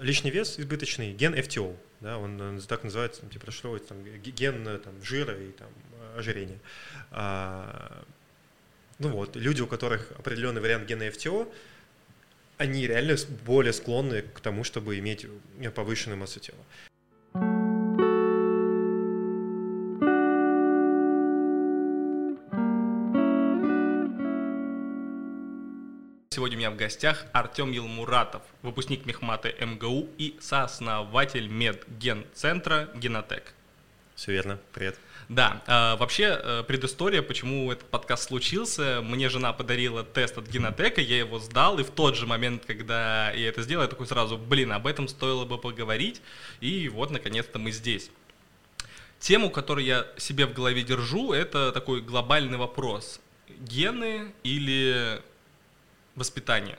лишний вес избыточный, ген FTO, да, он, он так называется, типа расшифровывается там, ген там, жира и там, ожирения. А, ну вот, люди, у которых определенный вариант гена FTO, они реально более склонны к тому, чтобы иметь повышенную массу тела. Меня в гостях Артем Елмуратов, выпускник Мехмата МГУ и сооснователь медген-центра Генотек. Все верно, привет. Да, э, вообще э, предыстория, почему этот подкаст случился, мне жена подарила тест от Генотека, я его сдал, и в тот же момент, когда я это сделал, я такой сразу, блин, об этом стоило бы поговорить, и вот, наконец-то, мы здесь. Тему, которую я себе в голове держу, это такой глобальный вопрос. Гены или воспитание.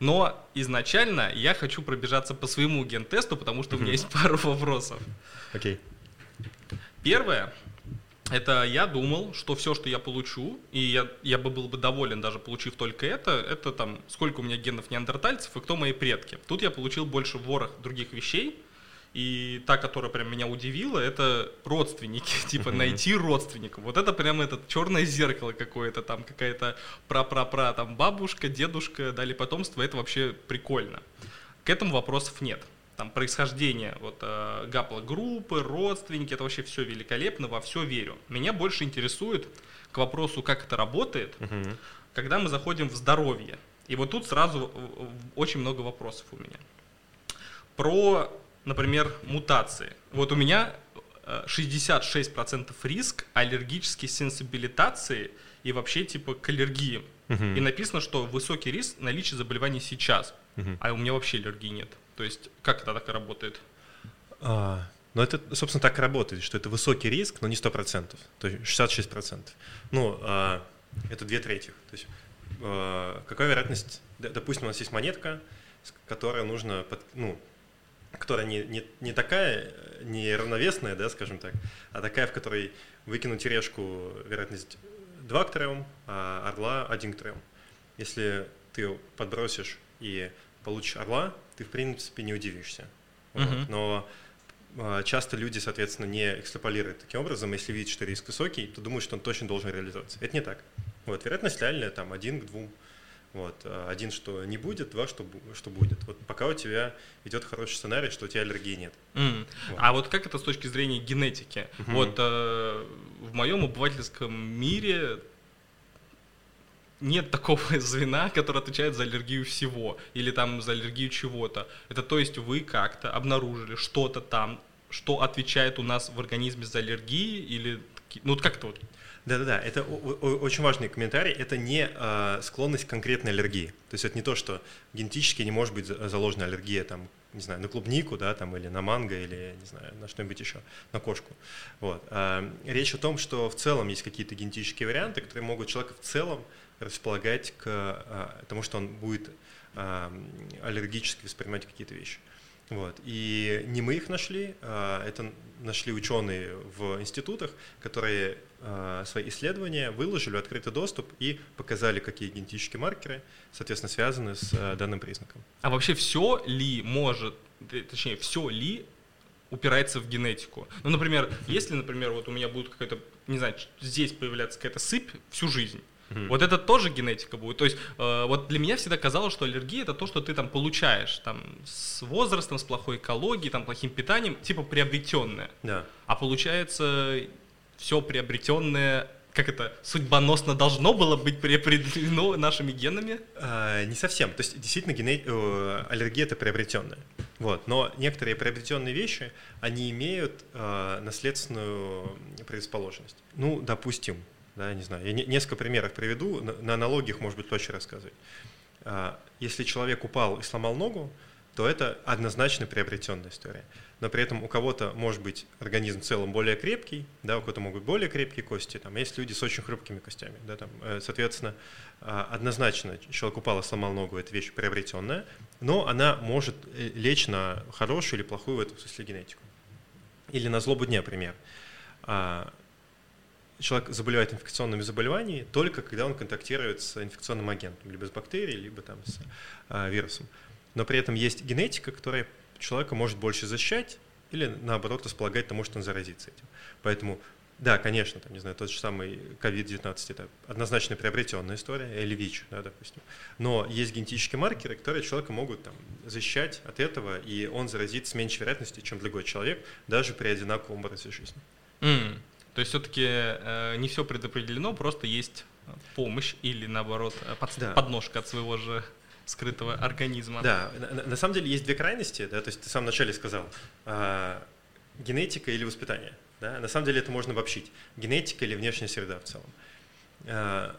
Но изначально я хочу пробежаться по своему ген-тесту, потому что у меня есть пару вопросов. Окей. Первое, это я думал, что все, что я получу, и я, я бы был бы доволен даже получив только это, это там сколько у меня генов неандертальцев и кто мои предки. Тут я получил больше ворох других вещей, и та, которая прям меня удивила, это родственники, типа найти родственников. Вот это прям этот черное зеркало какое-то, там какая-то пра-пра-пра, там бабушка, дедушка, дали потомство, это вообще прикольно. К этому вопросов нет. Там происхождение вот э, гаплогруппы, родственники, это вообще все великолепно, во все верю. Меня больше интересует к вопросу, как это работает, угу. когда мы заходим в здоровье. И вот тут сразу очень много вопросов у меня. Про например, мутации. Вот у меня 66% э, риск аллергической сенсибилитации и вообще типа к аллергии. Угу. И написано, что высокий риск наличия заболеваний сейчас, угу. а у меня вообще аллергии нет. То есть как это так работает? А, ну это, собственно, так и работает, что это высокий риск, но не 100%, то есть 66%. Ну, а, это две трети. То есть а, какая вероятность, допустим, у нас есть монетка, которая нужно, под, ну, которая не, не, не такая, не равновесная, да, скажем так, а такая, в которой выкинуть решку вероятность 2 к 3, а орла 1 к 3. Если ты подбросишь и получишь орла, ты, в принципе, не удивишься. Вот. Uh-huh. Но а, часто люди, соответственно, не экстраполируют таким образом. Если видят, что риск высокий, то думают, что он точно должен реализоваться. Это не так. Вот, вероятность реальная, там, 1 к 2. Вот. А один, что не будет, два, что, что будет. Вот пока у тебя идет хороший сценарий, что у тебя аллергии нет. Mm. Вот. А вот как это с точки зрения генетики? Mm-hmm. Вот э, в моем обывательском мире нет такого звена, которое отвечает за аллергию всего или там за аллергию чего-то. Это то есть вы как-то обнаружили что-то там, что отвечает у нас в организме за аллергии или ну вот как-то вот да-да-да, это очень важный комментарий. Это не э, склонность к конкретной аллергии. То есть это не то, что генетически не может быть заложена аллергия там, не знаю, на клубнику, да, там, или на манго, или, не знаю, на что-нибудь еще, на кошку. Вот. А, речь о том, что в целом есть какие-то генетические варианты, которые могут человека в целом располагать к а, тому, что он будет а, аллергически воспринимать какие-то вещи. Вот. И не мы их нашли, это нашли ученые в институтах, которые свои исследования выложили в открытый доступ и показали, какие генетические маркеры, соответственно, связаны с а, данным признаком. А вообще все ли может, точнее, все ли упирается в генетику? Ну, например, если, например, вот у меня будет какая-то, не знаю, здесь появляться какая-то сыпь всю жизнь, Mm-hmm. Вот это тоже генетика будет. То есть э, вот для меня всегда казалось, что аллергия это то, что ты там получаешь там с возрастом, с плохой экологией, там плохим питанием, типа приобретенное. Yeah. А получается все приобретенное как это, судьбоносно должно было быть приобретено нашими генами? А, не совсем. То есть, действительно, гене... Э, аллергия – это приобретенная. Вот. Но некоторые приобретенные вещи, они имеют э, наследственную предрасположенность. Ну, допустим, да, не знаю, я несколько примеров приведу, на аналогиях, может быть, проще рассказывать. А, если человек упал и сломал ногу, то это однозначно приобретенная история. Но при этом у кого-то может быть организм в целом более крепкий, да, у кого-то могут быть более крепкие кости, там, есть люди с очень хрупкими костями. Да, там, э, соответственно, а, однозначно человек упал и сломал ногу, это вещь приобретенная, но она может э, лечь на хорошую или плохую в этом смысле генетику. Или на злобу дня, пример а, человек заболевает инфекционными заболеваниями только когда он контактирует с инфекционным агентом, либо с бактерией, либо там с а, вирусом. но при этом есть генетика, которая человека может больше защищать или, наоборот, располагать тому, что он заразится этим. Поэтому да, конечно, там, не знаю, тот же самый COVID-19 это однозначно приобретенная история, или ВИЧ, да, допустим. Но есть генетические маркеры, которые человека могут там, защищать от этого, и он заразит с меньшей вероятностью, чем другой человек, даже при одинаковом образе жизни. Mm. То есть все-таки э, не все предопределено, просто есть помощь или наоборот э, под, да. подножка от своего же скрытого организма. Да, на, на самом деле есть две крайности, да, то есть ты в самом начале сказал, э, генетика или воспитание. Да? На самом деле это можно обобщить. Генетика или внешняя среда в целом. Э,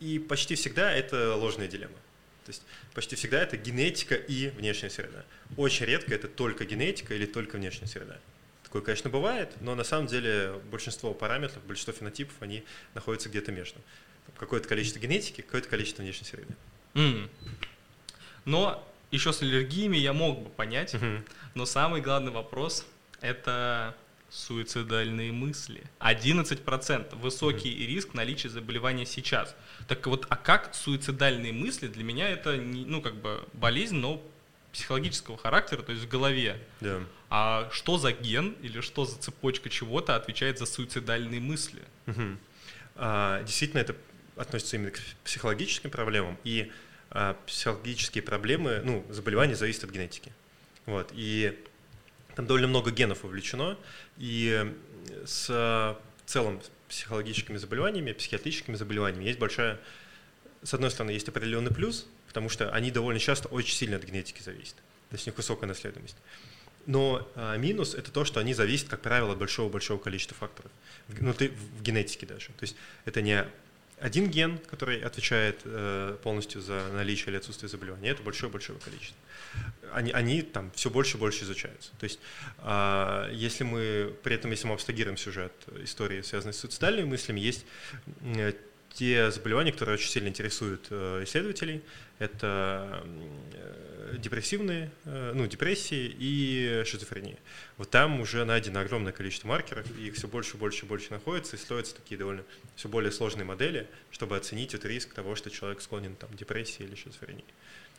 и почти всегда это ложная дилемма. То есть почти всегда это генетика и внешняя среда. Очень редко это только генетика или только внешняя среда. Такое, конечно, бывает, но на самом деле большинство параметров, большинство фенотипов, они находятся где-то между. Какое-то количество генетики, какое-то количество внешней среды. Mm. Но еще с аллергиями я мог бы понять, mm-hmm. но самый главный вопрос – это суицидальные мысли. 11% высокий mm-hmm. риск наличия заболевания сейчас. Так вот, а как суицидальные мысли? Для меня это не, ну как бы болезнь, но психологического характера, то есть в голове. Yeah. А что за ген или что за цепочка чего-то отвечает за суицидальные мысли? Mm-hmm. А, действительно, это относится именно к психологическим проблемам, и а, психологические проблемы, ну, заболевания зависят от генетики. Вот, и там довольно много генов вовлечено, и с в целом психологическими заболеваниями, психиатрическими заболеваниями есть большая, с одной стороны, есть определенный плюс, потому что они довольно часто очень сильно от генетики зависят, то есть у них высокая наследуемость. Но а, минус это то, что они зависят, как правило, от большого-большого количества факторов. Ну, ты, в генетике даже. То есть это не один ген, который отвечает э, полностью за наличие или отсутствие заболевания, это большое-большое количество. Они, они там все больше и больше изучаются. То есть, э, если мы, при этом, если мы абстрагируем сюжет истории, связанной с суицидальными мыслями, есть те заболевания, которые очень сильно интересуют э, исследователей, это э, депрессивные, э, ну, депрессии и шизофрения. Вот там уже найдено огромное количество маркеров, и их все больше, больше, больше находится, и строятся такие довольно все более сложные модели, чтобы оценить этот риск того, что человек склонен там, к депрессии или шизофрении.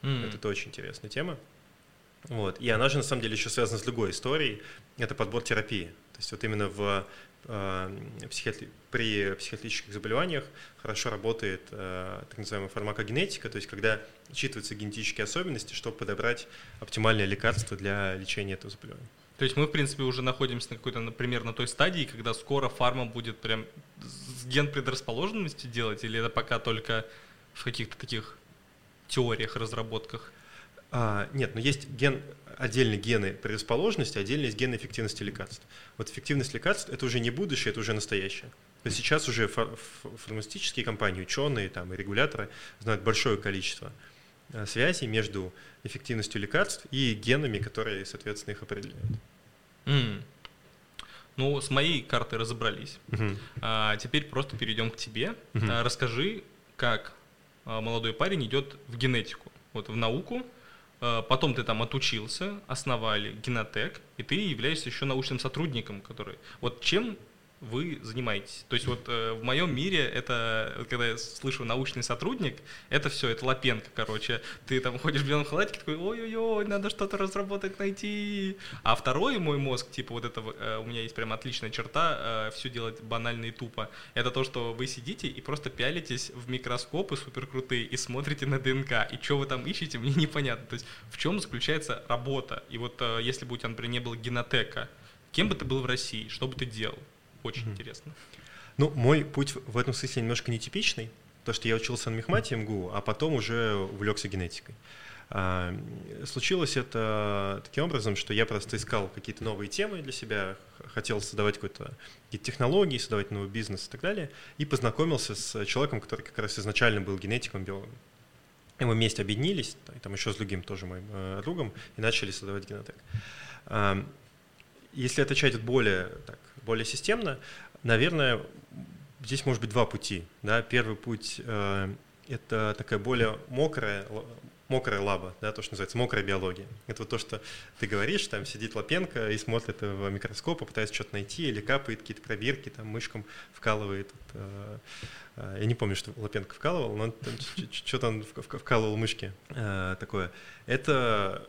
Mm-hmm. Это очень интересная тема. Вот. И она же на самом деле еще связана с другой историей. Это подбор терапии. То есть вот именно в психиатри... при психиатрических заболеваниях хорошо работает э, так называемая фармакогенетика, то есть когда учитываются генетические особенности, чтобы подобрать оптимальное лекарство для лечения этого заболевания. То есть мы, в принципе, уже находимся на какой-то, например, на той стадии, когда скоро фарма будет прям с ген предрасположенности делать, или это пока только в каких-то таких теориях, разработках? А, нет, но есть ген, отдельные гены предрасположенности, отдельно есть гены эффективности лекарств. Вот эффективность лекарств – это уже не будущее, это уже настоящее. То есть сейчас уже фар фармацевтические компании, ученые там, и регуляторы знают большое количество а, связей между эффективностью лекарств и генами, которые, соответственно, их определяют. Mm. Ну, с моей картой разобрались. Uh-huh. А, теперь просто перейдем к тебе. Uh-huh. А, расскажи, как а, молодой парень идет в генетику, вот в науку, Э, потом ты там отучился, основали генотек, и ты являешься еще научным сотрудником, который... Вот чем вы занимаетесь. То есть вот э, в моем мире это, когда я слышу научный сотрудник, это все, это лапенко, короче. Ты там ходишь в белом халатике, такой, ой-ой-ой, надо что-то разработать, найти. А второй мой мозг, типа вот это, э, у меня есть прям отличная черта, э, все делать банально и тупо. Это то, что вы сидите и просто пялитесь в микроскопы супер крутые и смотрите на ДНК. И что вы там ищете, мне непонятно. То есть в чем заключается работа? И вот э, если бы у тебя, например, не было генотека, кем бы ты был в России, что бы ты делал? Очень mm-hmm. интересно. Ну, мой путь в этом смысле немножко нетипичный, то что я учился на мехмате МГУ, а потом уже увлекся генетикой. А, случилось это таким образом, что я просто искал какие-то новые темы для себя, хотел создавать какие-то технологии, создавать новый бизнес и так далее, и познакомился с человеком, который как раз изначально был генетиком, биологом. И мы вместе объединились, там еще с другим тоже моим э, другом, и начали создавать генотек. А, если отвечать более так, более системно, наверное, здесь может быть два пути. Да? Первый путь э, это такая более мокрая, мокрая лаба, да, то, что называется мокрая биология. Это вот то, что ты говоришь, там сидит Лапенко и смотрит в микроскоп, и пытается что-то найти, или капает какие-то пробирки, там мышкам вкалывает. Э, э, я не помню, что Лапенко вкалывал, но что-то он вкалывал мышки э, такое. Это,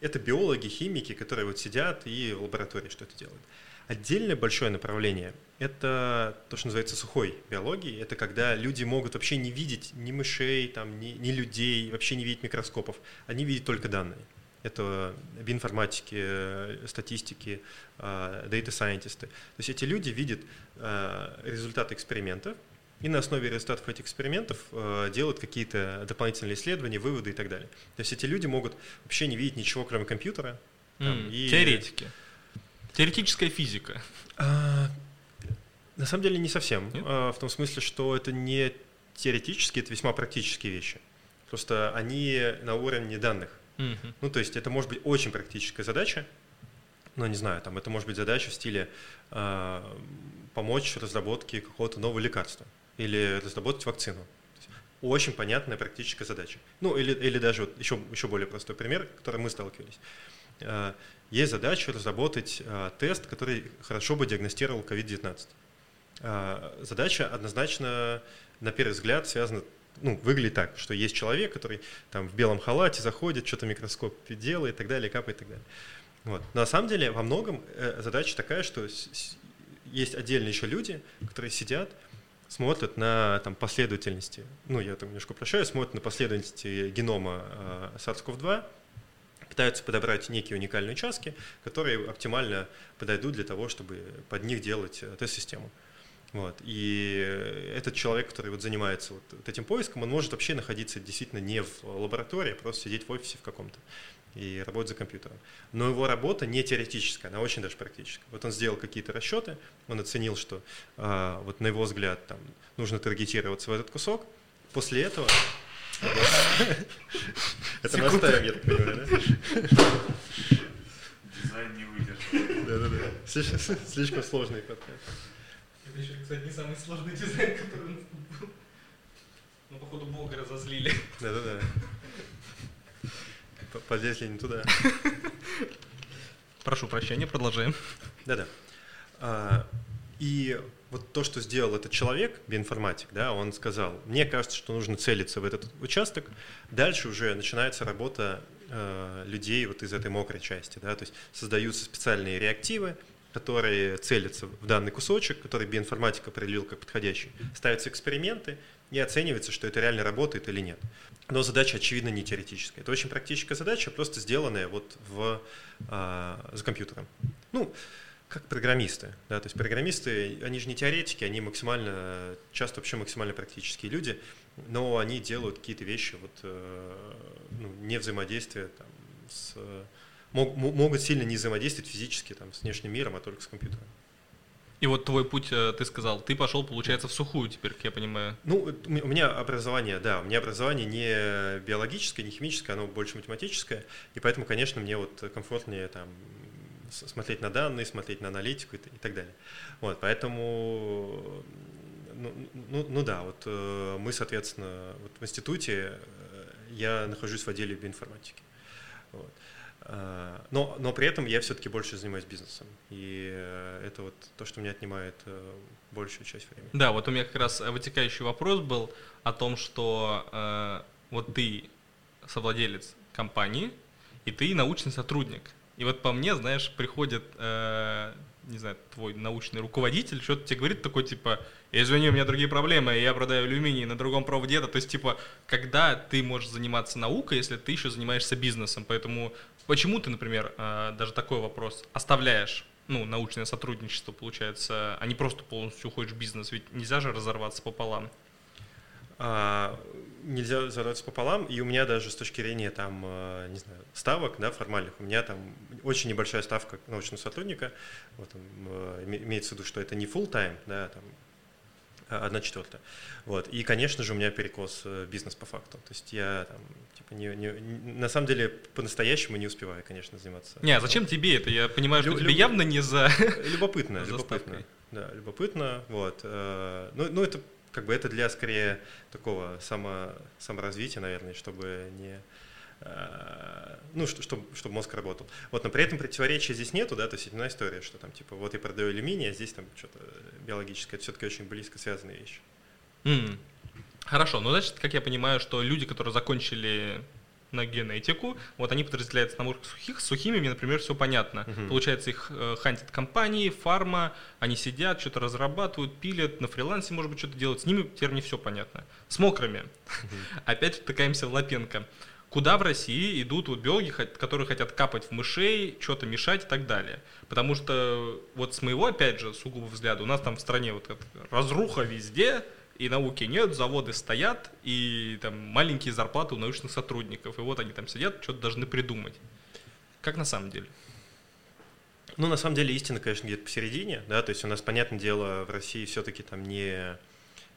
это биологи, химики, которые вот сидят и в лаборатории что-то делают. Отдельное большое направление – это то, что называется сухой биологией. Это когда люди могут вообще не видеть ни мышей, там, ни, ни людей, вообще не видеть микроскопов. Они видят только данные. Это биоинформатики, статистики, дата-сайентисты. То есть эти люди видят а, результаты экспериментов, и на основе результатов этих экспериментов э, делают какие-то дополнительные исследования, выводы и так далее. То есть эти люди могут вообще не видеть ничего, кроме компьютера. Там, mm, и... Теоретики. Теоретическая физика. А, на самом деле не совсем. А, в том смысле, что это не теоретические, это весьма практические вещи. Просто они на уровне данных. Ну, то есть это может быть очень практическая задача, но не знаю, там это может быть задача в стиле э, помочь разработке какого-то нового лекарства или разработать вакцину. Очень понятная практическая задача. Ну, или, или даже вот еще, еще более простой пример, который мы сталкивались. Э, есть задача разработать э, тест, который хорошо бы диагностировал COVID-19. Э, задача однозначно, на первый взгляд, связана ну, выглядит так, что есть человек, который там в белом халате заходит, что-то микроскоп делает и так далее, капает и так далее. Вот. Но на самом деле во многом задача такая, что есть отдельные еще люди, которые сидят, смотрят на там, последовательности, ну, я там немножко прощаю, смотрят на последовательности генома SARS-CoV-2, пытаются подобрать некие уникальные участки, которые оптимально подойдут для того, чтобы под них делать э, тест-систему. Вот. И этот человек, который вот занимается вот этим поиском, он может вообще находиться действительно не в лаборатории, а просто сидеть в офисе в каком-то и работать за компьютером. Но его работа не теоретическая, она очень даже практическая. Вот он сделал какие-то расчеты, он оценил, что а, вот на его взгляд там, нужно таргетироваться в этот кусок. После этого это мы оставим, я так понимаю, да? Дизайн не выдержал. Да-да-да. Слишком сложный подкаст. Это еще, кстати, не самый сложный дизайн, который у нас был. Ну, походу, Бога разозлили. Да-да-да. Полезли не туда. Прошу прощения, продолжаем. Да-да. А, и вот то, что сделал этот человек, биоинформатик, да, он сказал, мне кажется, что нужно целиться в этот участок, дальше уже начинается работа э, людей вот из этой мокрой части, да, то есть создаются специальные реактивы, которые целятся в данный кусочек, который биоинформатика определил как подходящий, ставятся эксперименты и оценивается, что это реально работает или нет. Но задача, очевидно, не теоретическая. Это очень практическая задача, просто сделанная вот в, э, за компьютером. Ну, как программисты. Да? То есть программисты, они же не теоретики, они максимально, часто вообще максимально практические люди, но они делают какие-то вещи, вот, э, ну, не взаимодействия там, с, мог, могут сильно не взаимодействовать физически там, с внешним миром, а только с компьютером. И вот твой путь, э, ты сказал, ты пошел, получается, в сухую теперь, как я понимаю. Ну, у меня образование, да, у меня образование не биологическое, не химическое, оно больше математическое, и поэтому, конечно, мне вот комфортнее там смотреть на данные, смотреть на аналитику и, и так далее. Вот, поэтому, ну, ну, ну да, вот э, мы, соответственно, вот в институте э, я нахожусь в отделе биоинформатики. Вот. Э, но, но при этом я все-таки больше занимаюсь бизнесом. И это вот то, что меня отнимает большую часть времени. Да, вот у меня как раз вытекающий вопрос был о том, что э, вот ты совладелец компании, и ты научный сотрудник. И вот по мне, знаешь, приходит, э, не знаю, твой научный руководитель, что-то тебе говорит такой, типа, извини, у меня другие проблемы, я продаю алюминий на другом проводе. То есть, типа, когда ты можешь заниматься наукой, если ты еще занимаешься бизнесом? Поэтому почему ты, например, э, даже такой вопрос, оставляешь ну, научное сотрудничество, получается, а не просто полностью уходишь в бизнес, ведь нельзя же разорваться пополам. А, нельзя разорваться пополам, и у меня даже с точки зрения там, э, не знаю, ставок, да, формальных, у меня там очень небольшая ставка научного сотрудника, вот, э, имеется в виду, что это не full time, да, там, а одна четвертая. Вот. И, конечно же, у меня перекос э, бизнес по факту. То есть я там, типа, не, не, на самом деле, по-настоящему не успеваю, конечно, заниматься. Не, а зачем тебе это? Я понимаю, что Лю- тебе явно не за... Любопытно, любопытно. Да, любопытно. Вот. Ну, ну, это как бы это для скорее такого само, саморазвития, наверное, чтобы не э, ну, чтобы, чтобы мозг работал. Вот, но при этом противоречия здесь нету, да, то есть одна история, что там, типа, вот я продаю алюминий, а здесь там что-то биологическое, это все-таки очень близко связанные вещи. Mm. Хорошо, ну, значит, как я понимаю, что люди, которые закончили на генетику, вот они подразделяются на мурк сухих, с сухими мне, например, все понятно. Угу. Получается, их э, хантят компании, фарма, они сидят, что-то разрабатывают, пилят, на фрилансе, может быть, что-то делают. С ними теперь не все понятно. С мокрыми. Угу. Опять втыкаемся в Лапенко. Куда в России идут вот биологи, которые хотят капать в мышей, что-то мешать и так далее. Потому что вот с моего, опять же, сугубо взгляда, у нас там в стране вот разруха везде, и науки нет, заводы стоят, и там маленькие зарплаты у научных сотрудников, и вот они там сидят, что-то должны придумать. Как на самом деле? Ну, на самом деле, истина, конечно, где-то посередине, да, то есть у нас, понятное дело, в России все-таки там не,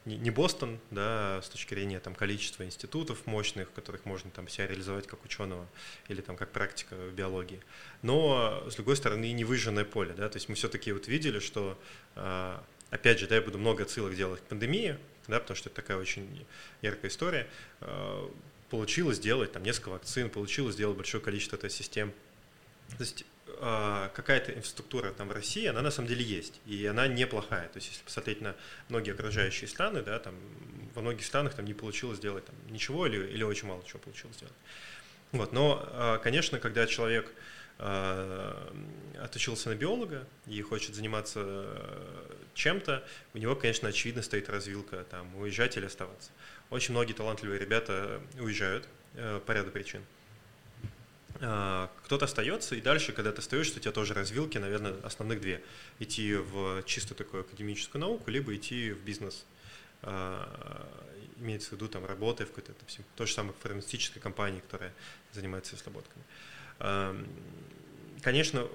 не, не Бостон, да, с точки зрения там количества институтов мощных, которых можно там себя реализовать как ученого или там как практика в биологии. Но, с другой стороны, не выжженное поле, да, то есть мы все-таки вот видели, что а, опять же, да, я буду много отсылок делать к пандемии, да, потому что это такая очень яркая история. Э, получилось сделать там несколько вакцин, получилось сделать большое количество этой систем. То есть э, какая-то инфраструктура там в России, она на самом деле есть, и она неплохая. То есть если посмотреть на многие окружающие страны, да, там во многих странах там не получилось сделать там, ничего или, или очень мало чего получилось сделать. Вот, но, э, конечно, когда человек отучился на биолога и хочет заниматься чем-то, у него, конечно, очевидно стоит развилка, там, уезжать или оставаться. Очень многие талантливые ребята уезжают э, по ряду причин. Э, кто-то остается, и дальше, когда ты остаешься, у тебя тоже развилки, наверное, основных две. Идти в чисто такую академическую науку, либо идти в бизнес. Э, имеется в виду там работая в какой-то, то же самое фармацевтической компании, которая занимается разработками. Э, конечно,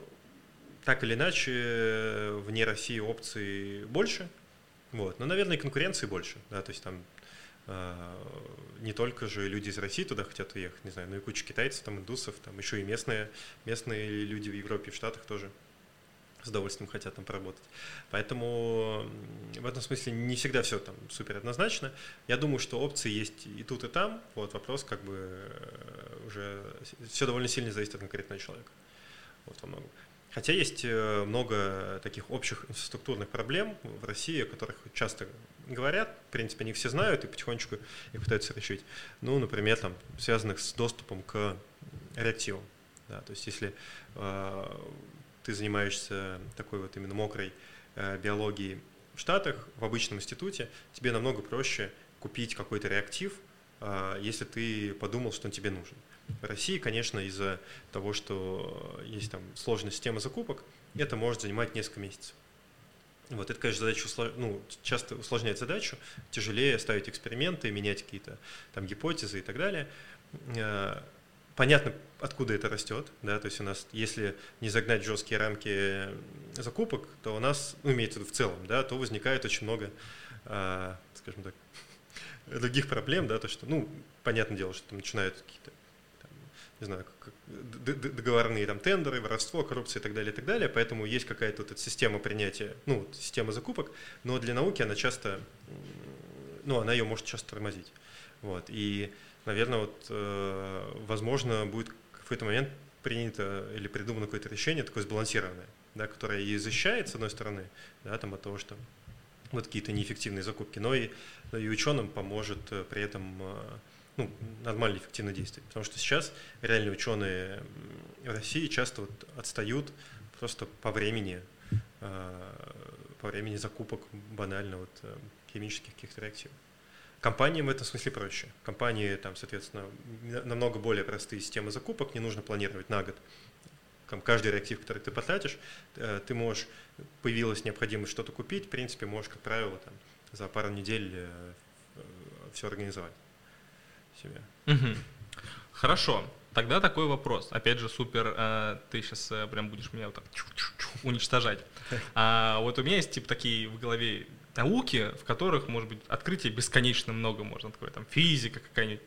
так или иначе, вне России опций больше, вот. Но, наверное, и конкуренции больше, да, то есть там э, не только же люди из России туда хотят уехать, не знаю, но и куча китайцев, там, индусов, там еще и местные, местные люди в Европе, в Штатах тоже с удовольствием хотят там поработать. Поэтому в этом смысле не всегда все там супер однозначно. Я думаю, что опции есть и тут, и там. Вот вопрос как бы э, уже все довольно сильно зависит от конкретного человека. Вот во многом. Хотя есть э, много таких общих инфраструктурных проблем в России, о которых часто говорят, в принципе, они все знают и потихонечку их пытаются решить. Ну, например, там, связанных с доступом к реактивам. Да, то есть если э, ты занимаешься такой вот именно мокрой э, биологией в Штатах, в обычном институте, тебе намного проще купить какой-то реактив, если ты подумал, что он тебе нужен. В России, конечно, из-за того, что есть там сложная система закупок, это может занимать несколько месяцев. Вот это, конечно, задача услож... ну, часто усложняет задачу, тяжелее ставить эксперименты, менять какие-то там гипотезы и так далее. Э, понятно, откуда это растет, да, то есть у нас, если не загнать жесткие рамки закупок, то у нас, ну, имеется в виду в целом, да, то возникает очень много, э, скажем так, других проблем, да, то что, ну, понятное дело, что там начинают какие-то не знаю, договорные там тендеры, воровство, коррупция и так далее, и так далее. Поэтому есть какая-то вот эта система принятия, ну, система закупок, но для науки она часто, ну, она ее может часто тормозить. Вот. И, наверное, вот, э, возможно, будет в какой-то момент принято или придумано какое-то решение такое сбалансированное, да, которое и защищает, с одной стороны, да, там, от того, что вот какие-то неэффективные закупки, но и, и ученым поможет э, при этом э, ну, нормально эффективно действовать. Потому что сейчас реальные ученые в России часто вот отстают просто по времени, э, по времени закупок банально вот химических каких-то реактивов. Компаниям в этом смысле проще. Компании там, соответственно, намного более простые системы закупок, не нужно планировать на год. Там, каждый реактив, который ты потратишь, э, ты можешь, появилась необходимость что-то купить, в принципе, можешь, как правило, там, за пару недель все организовать себе. Угу. Хорошо. Тогда такой вопрос. Опять же, супер, э, ты сейчас э, прям будешь меня вот так уничтожать. А вот у меня есть типа такие в голове науки, в которых, может быть, открытий бесконечно много можно. Такое там физика какая-нибудь.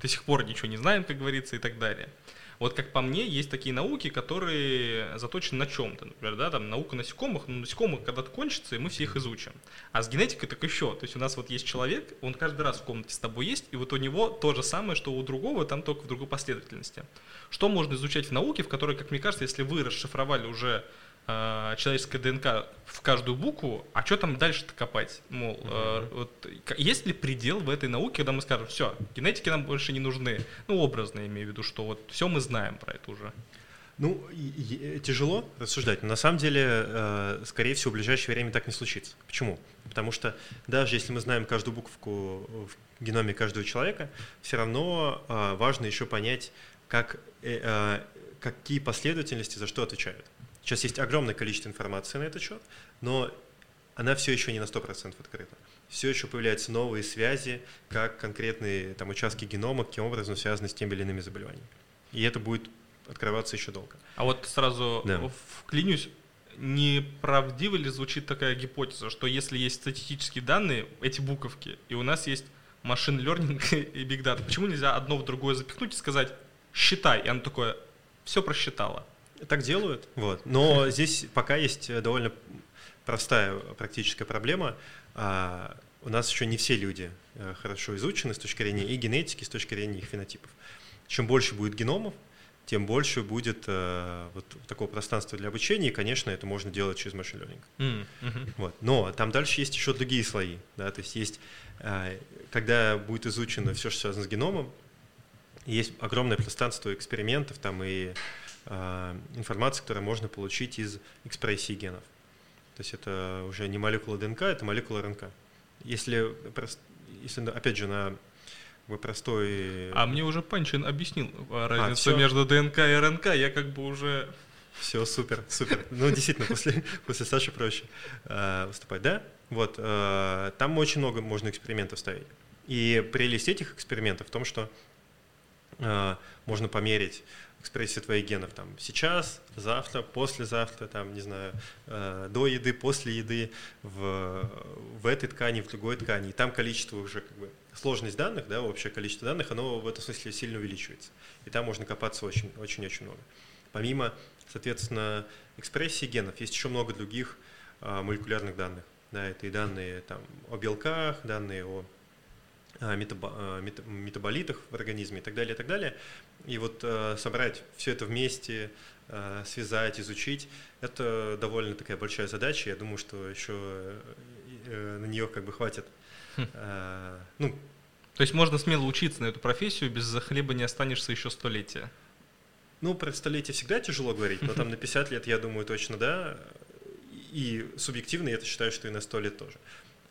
До сих пор ничего не знаем, как говорится, и так далее. Вот как по мне, есть такие науки, которые заточены на чем-то. Например, да, там наука насекомых, но насекомых когда-то кончится, и мы все их изучим. А с генетикой так еще. То есть у нас вот есть человек, он каждый раз в комнате с тобой есть, и вот у него то же самое, что у другого, там только в другой последовательности. Что можно изучать в науке, в которой, как мне кажется, если вы расшифровали уже э, человеческая ДНК в каждую букву, а что там дальше-то копать? Мол, э, вот, есть ли предел в этой науке, когда мы скажем, все, генетики нам больше не нужны? Ну, образно имею в виду, что вот все мы знаем про это уже. Ну, тяжело рассуждать, но на самом деле, э, скорее всего, в ближайшее время так не случится. Почему? Потому что даже если мы знаем каждую буковку в геноме каждого человека, все равно э, важно еще понять, как, э, какие последовательности за что отвечают. Сейчас есть огромное количество информации на этот счет, но она все еще не на 100% открыта. Все еще появляются новые связи, как конкретные там, участки генома, каким образом связаны с теми или иными заболеваниями. И это будет открываться еще долго. А вот сразу да. вклинюсь, неправдиво ли звучит такая гипотеза, что если есть статистические данные, эти буковки, и у нас есть машин learning и big data, почему нельзя одно в другое запихнуть и сказать «считай», и оно такое «все просчитало»? Так делают, вот. Но здесь пока есть довольно простая практическая проблема. А, у нас еще не все люди э, хорошо изучены с точки зрения и генетики, с точки зрения их фенотипов. Чем больше будет геномов, тем больше будет э, вот такого пространства для обучения, и, конечно, это можно делать через машин learning. Mm -hmm. вот. Но там дальше есть еще другие слои. Да? То есть есть, э, когда будет изучено все, что связано с геномом, есть огромное пространство экспериментов там и информации, которую можно получить из экспрессии генов. То есть это уже не молекула ДНК, это молекула РНК. Если, если опять же, на простой... А мне уже Панчин объяснил а, разницу а, между ДНК и РНК, я как бы уже... Все, супер, супер. Ну, действительно, после, после Саши проще э, выступать, да? Вот, э, там очень много можно экспериментов ставить. И прелесть этих экспериментов в том, что э, можно померить экспрессии твоих генов там сейчас, завтра, послезавтра, там, не знаю, э, до еды, после еды, в, в этой ткани, в другой ткани. И там количество уже как бы сложность данных, да, общее количество данных, оно в этом смысле сильно увеличивается. И там можно копаться очень-очень-очень много. Помимо, соответственно, экспрессии генов, есть еще много других э, молекулярных данных. Да, это и данные там, о белках, данные о а, а, метаболитах в организме и так далее, и так далее. И вот э, собрать все это вместе, э, связать, изучить, это довольно такая большая задача. Я думаю, что еще э, на нее как бы хватит. Хм. Ну, то есть можно смело учиться на эту профессию, без хлеба не останешься еще столетия. Ну, про столетие всегда тяжело говорить, но там на 50 лет, я думаю, точно да. И субъективно я это считаю, что и на 100 лет тоже.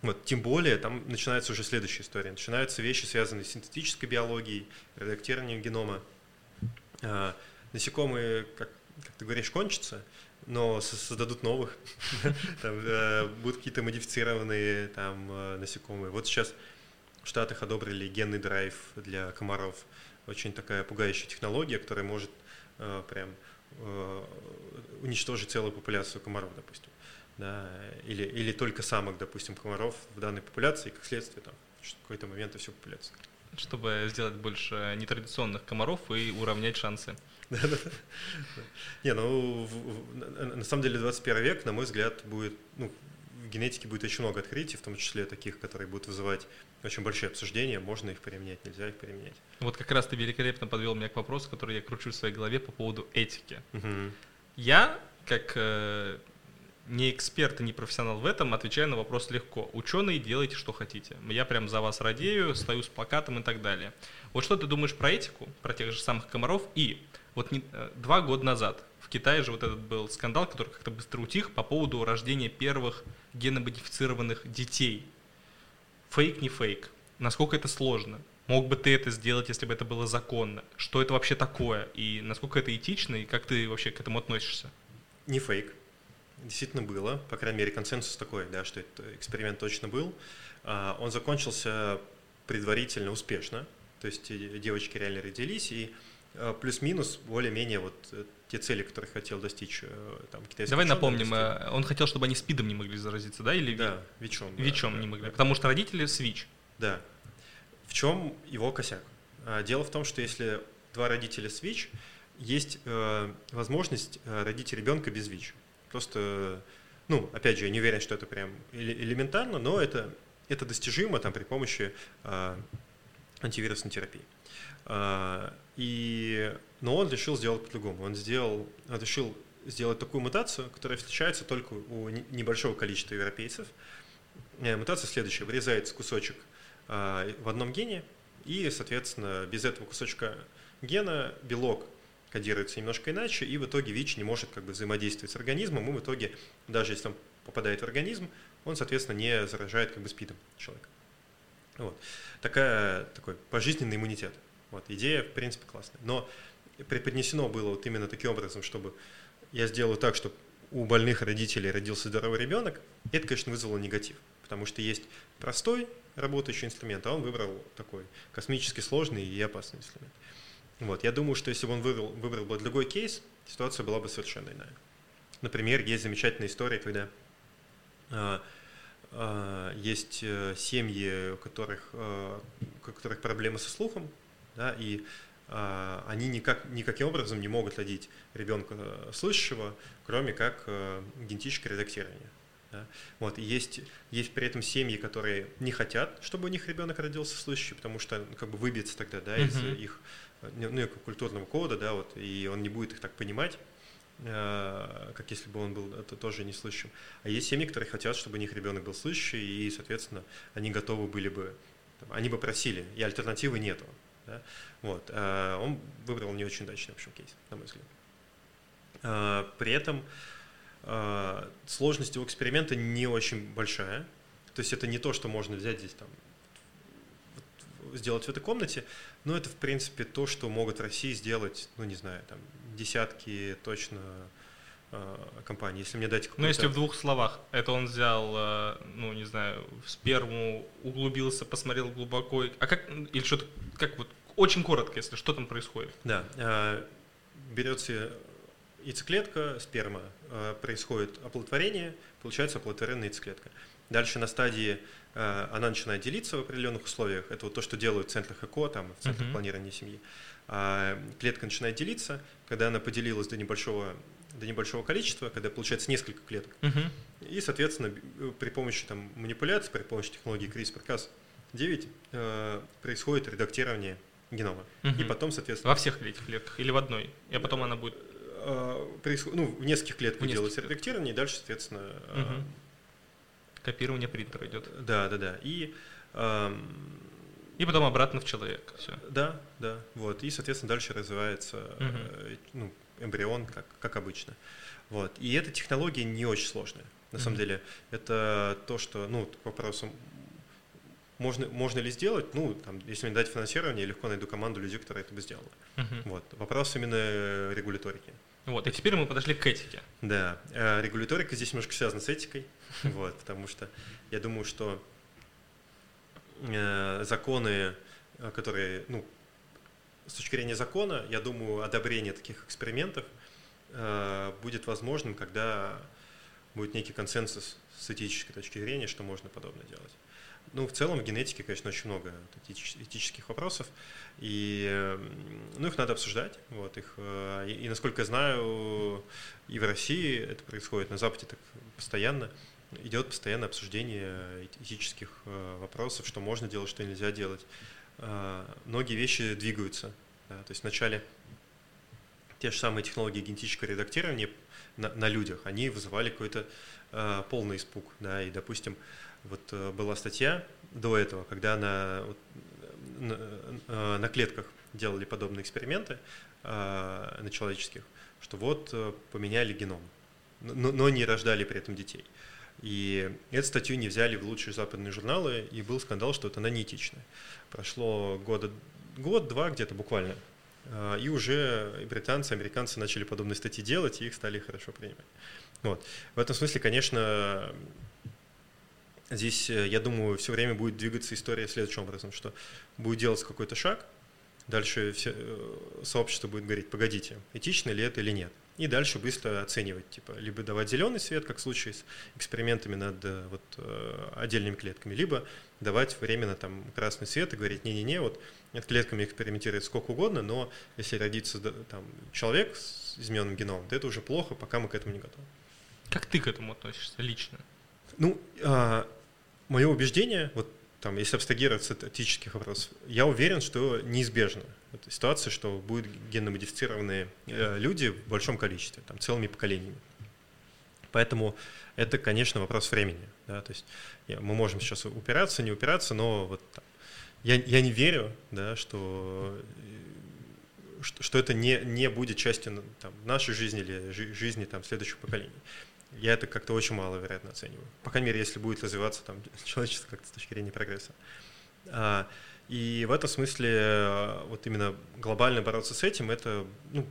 Вот, тем более, там начинается уже следующая история. Начинаются вещи, связанные с синтетической биологией, редактированием генома. А, насекомые, как, как ты говоришь, кончатся, но создадут новых. там, э, будут какие-то модифицированные там, э, насекомые. Вот сейчас в Штатах одобрили генный драйв для комаров. Очень такая пугающая технология, которая может э, прям э, уничтожить целую популяцию комаров, допустим да, или, или только самок, допустим, комаров в данной популяции, и как следствие там, в какой-то момент и всю популяцию. Чтобы сделать больше нетрадиционных комаров и уравнять шансы. Не, ну, на самом деле 21 век, на мой взгляд, будет, ну, в генетике будет очень много открытий, в том числе таких, которые будут вызывать очень большие обсуждения, можно их применять, нельзя их применять. Вот как раз ты великолепно подвел меня к вопросу, который я кручу в своей голове по поводу этики. Угу. Я, как э, не эксперт и не профессионал в этом, отвечаю на вопрос легко. Ученые, делайте, что хотите. Я прям за вас радею, стою с плакатом и так далее. Вот что ты думаешь про этику, про тех же самых комаров? И вот не, э, два года назад в Китае же вот этот был скандал, который как-то быстро утих по поводу рождения первых геномодифицированных детей. Фейк, не фейк. Насколько это сложно? Мог бы ты это сделать, если бы это было законно? Что это вообще такое? И насколько это этично? И как ты вообще к этому относишься? Не фейк действительно было, по крайней мере, консенсус такой, да, что этот эксперимент точно был. А, он закончился предварительно успешно, то есть девочки реально родились, и а, плюс-минус более-менее вот э, те цели, которые хотел достичь э, там, китайский Давай напомним, достиг. Э, он хотел, чтобы они спидом не могли заразиться, да? Или да, ВИЧом. ВИЧом да, не могли, да. потому что родители с ВИЧ. Да. В чем его косяк? А, дело в том, что если два родителя с ВИЧ, есть возможность родить ребенка без ВИЧ. Просто, ну, опять же, я не уверен, что это прям элементарно, но это, это достижимо там, при помощи э, антивирусной терапии. Э, и, но он решил сделать по-другому. Он, сделал, он решил сделать такую мутацию, которая встречается только у небольшого количества европейцев. Э, мутация следующая. Вырезается кусочек э, в одном гене, и, соответственно, без этого кусочка гена белок кодируется немножко иначе, и в итоге ВИЧ не может как бы взаимодействовать с организмом, и в итоге, даже если он попадает в организм, он, соответственно, не заражает как бы СПИДом человека. Вот. Такая, такой пожизненный иммунитет. Вот. Идея, в принципе, классная. Но преподнесено было вот именно таким образом, чтобы я сделаю так, чтобы у больных родителей родился здоровый ребенок, это, конечно, вызвало негатив, потому что есть простой работающий инструмент, а он выбрал такой космически сложный и опасный инструмент. Вот. Я думаю, что если бы он выбрал, выбрал бы другой кейс, ситуация была бы совершенно иная. Например, есть замечательная история, когда э, э, есть семьи, у которых, э, у которых проблемы со слухом, да, и э, они никак, никаким образом не могут родить ребенка слышащего, кроме как э, генетическое редактирование. Да? Вот, и есть, есть при этом семьи, которые не хотят, чтобы у них ребенок родился слышащий, потому что ну, как бы выбьется тогда да, из uh-huh. их ну, культурного кода, да, вот, и он не будет их так понимать, э, как если бы он был это тоже не слышащим. А есть семьи, которые хотят, чтобы у них ребенок был слышащий, и, соответственно, они готовы были бы, там, они бы просили, и альтернативы нету. Да? Вот. А он выбрал не очень удачный, в общем, кейс, на мой взгляд. А, при этом а, сложность его эксперимента не очень большая. То есть это не то, что можно взять здесь там сделать в этой комнате, но это, в принципе, то, что могут в России сделать, ну, не знаю, там, десятки точно э, компаний. Если мне дать Ну, если в двух словах, это он взял, э, ну, не знаю, в сперму, углубился, посмотрел глубоко, а как, или что-то, как вот, очень коротко, если что там происходит. Да, э, берется яйцеклетка, сперма, происходит оплодотворение, получается оплодотворенная яйцеклетка. Дальше на стадии она начинает делиться в определенных условиях. Это вот то, что делают в центрах ЭКО, там, в центрах uh-huh. планирования семьи. А клетка начинает делиться, когда она поделилась до небольшого, до небольшого количества, когда получается несколько клеток. Uh-huh. И, соответственно, при помощи там, манипуляций, при помощи технологии CRISPR-Cas9 э, происходит редактирование генома. Uh-huh. И потом, соответственно... Во всех этих клетках или в одной? И потом она будет... Э, происход... Ну, в нескольких клетках в делается клетках. редактирование, и дальше, соответственно, uh-huh Копирование принтера идет. Да, да, да. И, эм, и потом обратно в человека. Все. Да, да. Вот. И, соответственно, дальше развивается угу. ну, эмбрион, как, как обычно. Вот. И эта технология не очень сложная. На угу. самом деле, это то, что, ну, к вопросу, можно, можно ли сделать? Ну, там, если мне дать финансирование, я легко найду команду людей, которые это бы сделали. Угу. Вот. Вопрос именно регуляторики. Вот, и теперь мы подошли к этике. Да, э, регуляторика здесь немножко связана с этикой, вот, потому что я думаю, что э, законы, э, которые, ну, с точки зрения закона, я думаю, одобрение таких экспериментов будет возможным, когда будет некий консенсус с этической точки зрения, что можно подобное делать. Ну, в целом в генетике, конечно, очень много этических вопросов, и ну, их надо обсуждать. Вот, их, э, и, и, насколько я знаю, и в России это происходит, на Западе так постоянно идет постоянное обсуждение этических э, вопросов, что можно делать, что нельзя делать. Э, многие вещи двигаются. Да, то есть вначале те же самые технологии генетического редактирования на, на людях, они вызывали какой-то полный испуг. Да, и, допустим, вот э, была статья до этого, когда на, на, э, на клетках делали подобные эксперименты э, на человеческих, что вот поменяли геном, но, но не рождали при этом детей. И эту статью не взяли в лучшие западные журналы, и был скандал, что это она. Прошло года, год-два где-то буквально, и уже британцы, американцы начали подобные статьи делать, и их стали хорошо принимать. Вот. В этом смысле, конечно, Здесь, э, я думаю, все время будет двигаться история следующим образом, что будет делаться какой-то шаг, дальше все, э, сообщество будет говорить, погодите, этично ли это или нет. и дальше быстро оценивать, типа, либо давать зеленый свет, как в случае с экспериментами над э, вот, отдельными клетками, либо давать временно там красный свет и говорить, не-не-не, вот над клетками экспериментировать сколько угодно, но если родится там, человек с измененным геномом, то это уже плохо, пока мы к этому не готовы. Как ты к этому относишься лично? Ну, а, мое убеждение, вот там, если абстрагироваться от этических вопросов, я уверен, что неизбежно эта ситуация, что будут генно-модифицированные э, люди в большом количестве, там, целыми поколениями. Поэтому это, конечно, вопрос времени. Да? То есть я, мы можем сейчас упираться, не упираться, но вот там, я, я не верю, да, что, что, что это не, не будет частью там, нашей жизни или жизни там, следующих поколений я это как-то очень маловероятно оцениваю. По крайней мере, если будет развиваться там человечество как-то с точки зрения прогресса. А, и в этом смысле а, вот именно глобально бороться с этим, это, ну,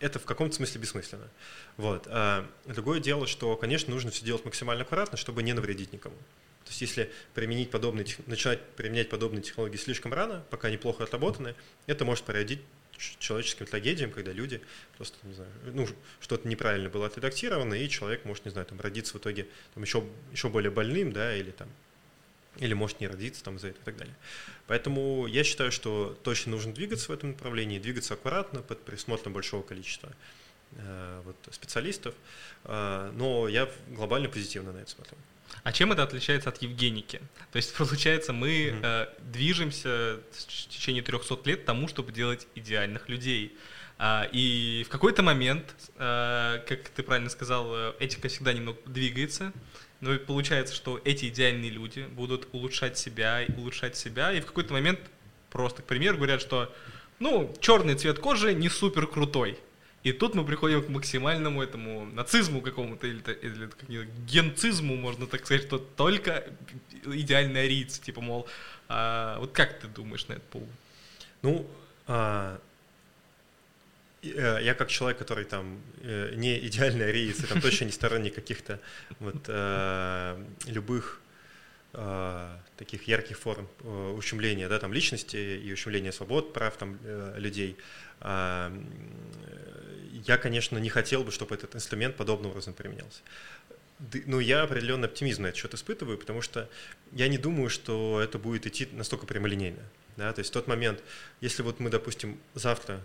это в каком-то смысле бессмысленно. Вот. А другое дело, что, конечно, нужно все делать максимально аккуратно, чтобы не навредить никому. То есть если применить подобные, начинать применять подобные технологии слишком рано, пока они плохо отработаны, это может породить человеческим трагедиям, когда люди просто, не знаю, ну, что-то неправильно было отредактировано, и человек может, не знаю, там, родиться в итоге там, еще, еще более больным, да, или там, или может не родиться там за это и так далее. Поэтому я считаю, что точно нужно двигаться в этом направлении, двигаться аккуратно, под присмотром большого количества э, вот, специалистов, э, но я глобально позитивно на это смотрю. А чем это отличается от Евгеники? То есть, получается, мы mm-hmm. э, движемся в течение 300 лет тому, чтобы делать идеальных людей. А, и в какой-то момент, э, как ты правильно сказал, э, этика всегда немного двигается. Но получается, что эти идеальные люди будут улучшать себя и улучшать себя. И в какой-то момент, просто, к примеру, говорят, что ну, черный цвет кожи не супер крутой. И тут мы приходим к максимальному этому нацизму какому-то, или, или, или генцизму, можно так сказать, что только идеальный ариец, типа, мол, а, вот как ты думаешь на этот повод? Ну, а, э, я как человек, который там э, не идеальный ариец, там точно не сторонник каких-то вот а, любых таких ярких форм ущемления да, там, личности и ущемления свобод, прав там, людей. А, я, конечно, не хотел бы, чтобы этот инструмент подобным образом применялся. Но ну, я определенно оптимизм на этот счет испытываю, потому что я не думаю, что это будет идти настолько прямолинейно. Да, то есть в тот момент, если вот мы, допустим, завтра,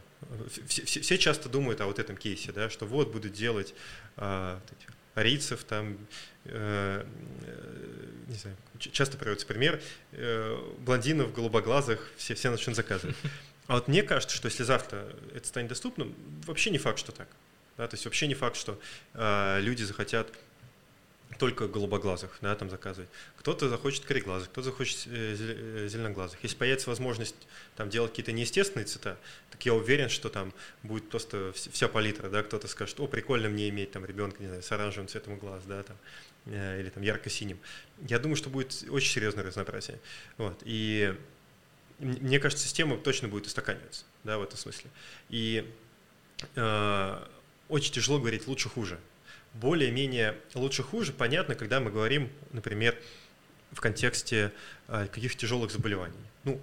все, все, все часто думают о вот этом кейсе, да, что вот будут делать а, арийцев, там, э, не знаю, часто приводится пример, э, блондинов, голубоглазых, все, все начнут заказывать. А вот мне кажется, что если завтра это станет доступным, вообще не факт, что так. Да, то есть вообще не факт, что э, люди захотят только голубоглазых да, там заказывать. Кто-то захочет кореглазых, кто-то захочет э, э, зеленоглазых. Если появится возможность там, делать какие-то неестественные цвета, так я уверен, что там будет просто вся палитра. Да? Кто-то скажет, о, прикольно мне иметь там, ребенка не знаю, с оранжевым цветом глаз да, там, э, или там, ярко-синим. Я думаю, что будет очень серьезное разнообразие. Вот. И мне кажется, система точно будет устаканиваться, да, в этом смысле. И э, очень тяжело говорить лучше-хуже. Более-менее лучше-хуже понятно, когда мы говорим, например, в контексте э, каких-то тяжелых заболеваний. Ну,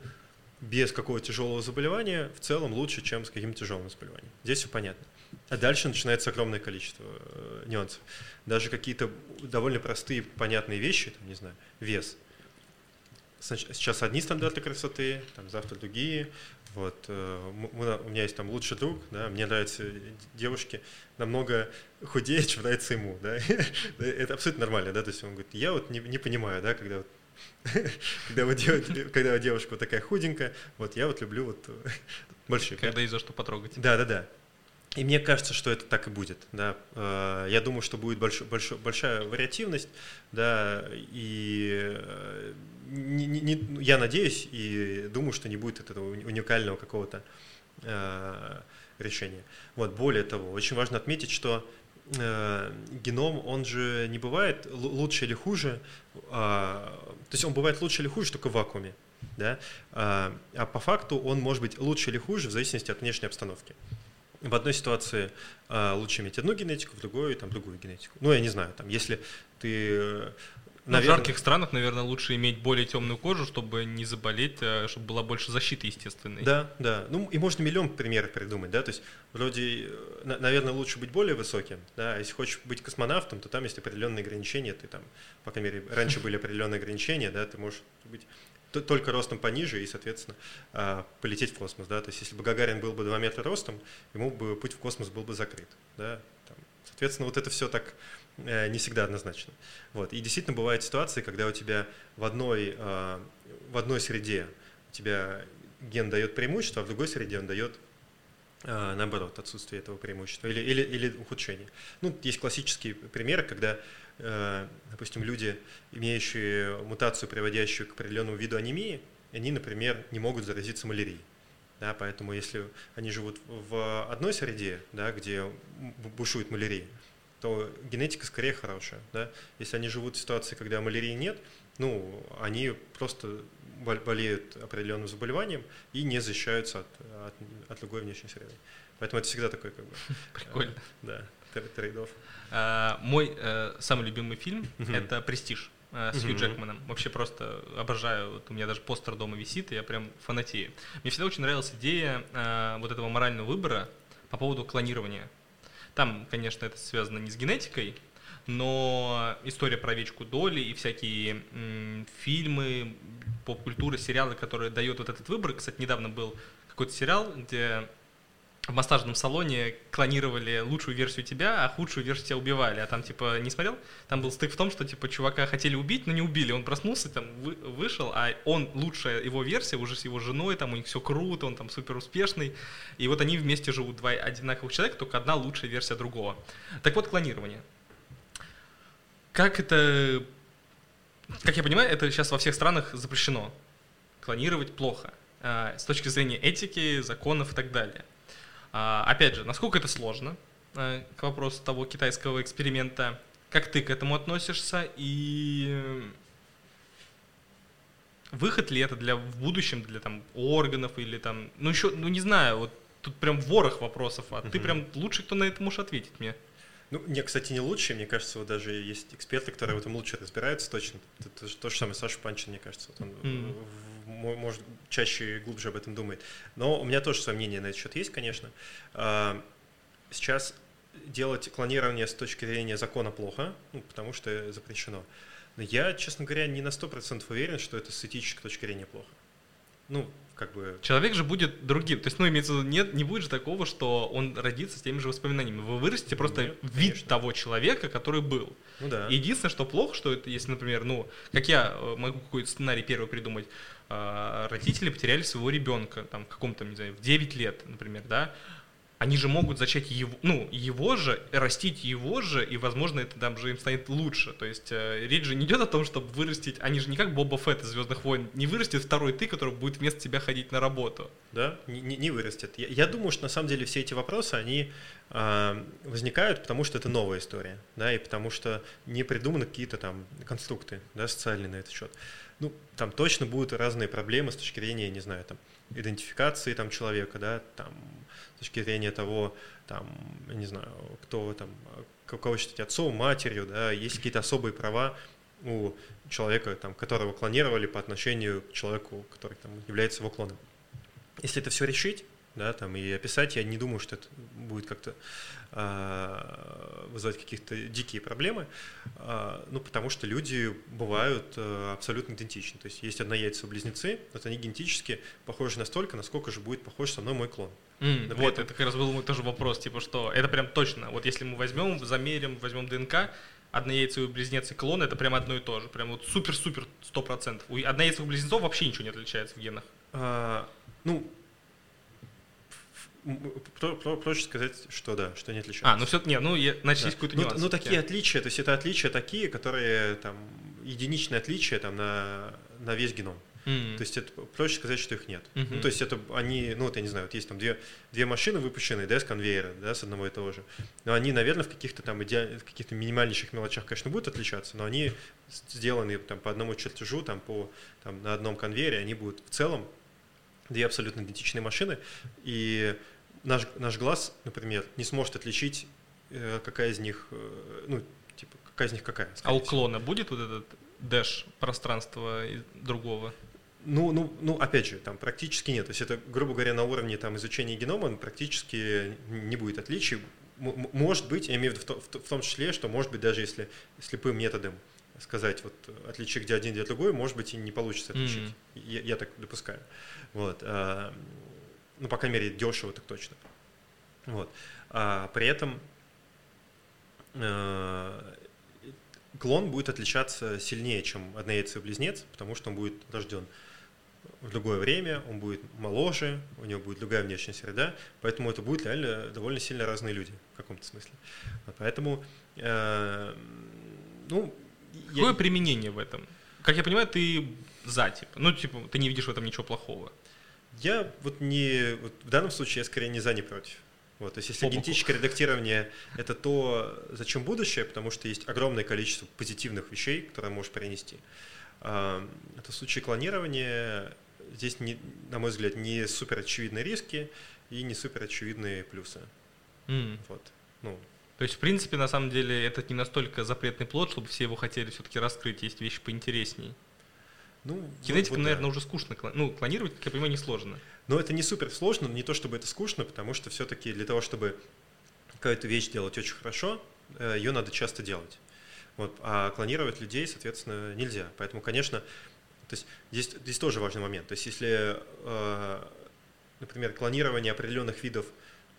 без какого-то тяжелого заболевания в целом лучше, чем с каким-то тяжелым заболеванием. Здесь все понятно. А дальше начинается огромное количество э, нюансов. Даже какие-то довольно простые, понятные вещи, там, не знаю, вес – сейчас одни стандарты красоты, там, завтра другие. Вот, э, у меня есть там лучший друг, да, мне нравятся девушки намного худее, чем нравится ему, да. Это абсолютно нормально, да, то есть он говорит, я вот не, не понимаю, да, когда вот когда, вы делаете, когда девушка вот такая худенькая, вот я вот люблю вот большие. Когда есть за что потрогать. Да, да, да. И мне кажется, что это так и будет. Да. Э, я думаю, что будет больш, больш, большая вариативность, да, и э, не, не, я надеюсь и думаю, что не будет этого уникального какого-то э, решения. Вот, более того, очень важно отметить, что э, геном, он же не бывает лучше или хуже, э, то есть он бывает лучше или хуже только в вакууме. Да? А, а по факту он может быть лучше или хуже в зависимости от внешней обстановки. В одной ситуации э, лучше иметь одну генетику, в другой там другую генетику. Ну, я не знаю, там, если ты Ну, в жарких странах, наверное, лучше иметь более темную кожу, чтобы не заболеть, а чтобы была больше защиты естественной. Да, да. Ну, и можно миллион примеров придумать, да, то есть вроде, э, наверное, лучше быть более высоким, да, а если хочешь быть космонавтом, то там есть определенные ограничения, ты там, по крайней мере, раньше были определенные ограничения, да, ты можешь быть только ростом пониже и, соответственно, а, полететь в космос, да, то есть если бы Гагарин был бы 2 метра ростом, ему бы путь в космос был бы закрыт, да, там, соответственно, вот это все так Э, не всегда однозначно. Вот. И действительно бывают ситуации, когда у тебя в одной, э, в одной среде у тебя ген дает преимущество, а в другой среде он дает наоборот, отсутствие этого преимущества или, или, или ухудшение. Ну, есть классические примеры, когда, допустим, люди, имеющие мутацию, приводящую к определенному виду анемии, они, например, не могут заразиться малярией. Да, поэтому если они живут в одной среде, да, где бушует малярия, то генетика скорее хорошая. Да? Если они живут в ситуации, когда малярии нет, ну, они просто болеют определенным заболеванием и не защищаются от, от, от другой внешней среды. Поэтому это всегда такой как бы... Прикольно. Э, да, трейдов. А, мой э, самый любимый фильм — это «Престиж» э, с Хью Джекманом. Вообще просто обожаю. Вот у меня даже постер дома висит, и я прям фанатею. Мне всегда очень нравилась идея э, вот этого морального выбора по поводу клонирования. Там, конечно, это связано не с генетикой, но история про овечку Доли и всякие м, фильмы, поп-культура, сериалы, которые дают вот этот выбор. Кстати, недавно был какой-то сериал, где в массажном салоне клонировали лучшую версию тебя, а худшую версию тебя убивали. А там, типа, не смотрел? Там был стык в том, что, типа, чувака хотели убить, но не убили. Он проснулся, там, вы, вышел, а он, лучшая его версия, уже с его женой, там, у них все круто, он там супер успешный. И вот они вместе живут, два одинаковых человека, только одна лучшая версия другого. Так вот, клонирование. Как это... Как я понимаю, это сейчас во всех странах запрещено. Клонировать плохо. А, с точки зрения этики, законов и так далее. А, опять же, насколько это сложно, э, к вопросу того китайского эксперимента, как ты к этому относишься и выход ли это для в будущем для там органов или там, ну еще, ну не знаю, вот тут прям ворох вопросов, а угу. ты прям лучший, кто на это можешь ответить мне. Ну, не, кстати, не лучше, мне кажется, вот даже есть эксперты, которые в этом лучше разбираются точно. Это, это то же самое Саша Панчин, мне кажется, вот он mm. в, может чаще и глубже об этом думает. Но у меня тоже свое мнение на этот счет есть, конечно. А, сейчас делать клонирование с точки зрения закона плохо, ну, потому что запрещено. Но я, честно говоря, не на 100% уверен, что это с этической точки зрения плохо. Ну, как бы... Человек же будет другим. То есть, ну, имеется в виду, нет, не будет же такого, что он родится с теми же воспоминаниями. Вы вырастете просто нет, вид конечно. того человека, который был. Ну да. Единственное, что плохо, что это, если, например, ну, как я э, могу какой-то сценарий первый придумать, а, родители потеряли своего ребенка, там, в каком-то, не знаю, в 9 лет, например, да, они же могут зачать его, ну, его же, растить его же, и, возможно, это там же им станет лучше. То есть э, речь же не идет о том, чтобы вырастить, они же не как Боба Фетт из Звездных войн, не вырастет второй ты, который будет вместо тебя ходить на работу. Да, не, не вырастет. Я, я думаю, что на самом деле все эти вопросы, они э, возникают, потому что это новая история, да, и потому что не придуманы какие-то там конструкты, да, социальные на этот счет. Ну, там точно будут разные проблемы с точки зрения, не знаю, там, идентификации там человека, да, там, с точки зрения того, там, я не знаю, кто там, кого считать отцом, матерью, да, есть какие-то особые права у человека, там, которого клонировали по отношению к человеку, который там, является его клоном. Если это все решить, да, там, и описать, я не думаю, что это будет как-то э, вызывать каких-то дикие проблемы, э, ну, потому что люди бывают э, абсолютно идентичны. То есть есть однояйцевые-близнецы, вот они генетически похожи настолько, насколько же будет похож со мной мой клон. Mm, вот, этом... это как раз был мой тоже вопрос, типа, что это прям точно, вот если мы возьмем, замерим, возьмем ДНК, однояйцевые близнецы и клон это прям одно и то же, прям вот супер-супер сто процентов. У однояйцевых близнецов вообще ничего не отличается в генах. А, ну, проще сказать, что да, что не отличается. А, ну все, не, ну, я, значит, да. есть какой-то ну, нюанс. Ну, такие отличия, то есть это отличия такие, которые там, единичные отличия там на, на весь геном. Mm-hmm. То есть это проще сказать, что их нет. Mm-hmm. Ну, то есть это они, ну вот я не знаю, вот есть там две, две машины выпущенные, да, с конвейера, да, с одного и того же. Но они, наверное, в каких-то там иде... в каких-то минимальнейших мелочах, конечно, будут отличаться, но они сделаны там по одному чертежу, там по там, на одном конвейере, они будут в целом две абсолютно идентичные машины, и наш, наш глаз, например, не сможет отличить, э, какая из них, э, ну, типа, какая из них какая. А у клона будет вот этот дэш пространства другого? Ну, ну, ну, опять же, там практически нет. То есть это, грубо говоря, на уровне там, изучения генома практически не будет отличий. М- может быть, я имею в виду в, том числе, что может быть даже если слепым методом сказать вот отличие где один, где другой, может быть и не получится отличить. Mm-hmm. Я, я так допускаю. Вот. Ну, по крайней мере, дешево так точно. Вот. А при этом а, клон будет отличаться сильнее, чем однояйцевый близнец, потому что он будет рожден в другое время, он будет моложе, у него будет другая внешняя среда, поэтому это будут реально довольно сильно разные люди в каком-то смысле. Поэтому, э, ну... Какое я... применение в этом? Как я понимаю, ты за, типа, ну, типа, ты не видишь в этом ничего плохого. Я вот не, вот в данном случае я скорее не за, не против. Вот, то есть если генетическое редактирование – это то, зачем будущее, потому что есть огромное количество позитивных вещей, которые может принести. А, это в случае клонирования здесь, не, на мой взгляд, не супер очевидные риски и не супер очевидные плюсы. Mm. Вот. Ну. То есть, в принципе, на самом деле, это не настолько запретный плод, чтобы все его хотели все-таки раскрыть. Есть вещи поинтересней. Ну, Генетикам, вот, вот, наверное, да. уже скучно. Ну, клонировать, как я понимаю, несложно. Но это не супер сложно, не то чтобы это скучно, потому что все-таки для того, чтобы какую-то вещь делать очень хорошо, э, ее надо часто делать. Вот, а клонировать людей, соответственно, нельзя. Поэтому, конечно, то есть здесь, здесь тоже важный момент. То есть если, э, например, клонирование определенных видов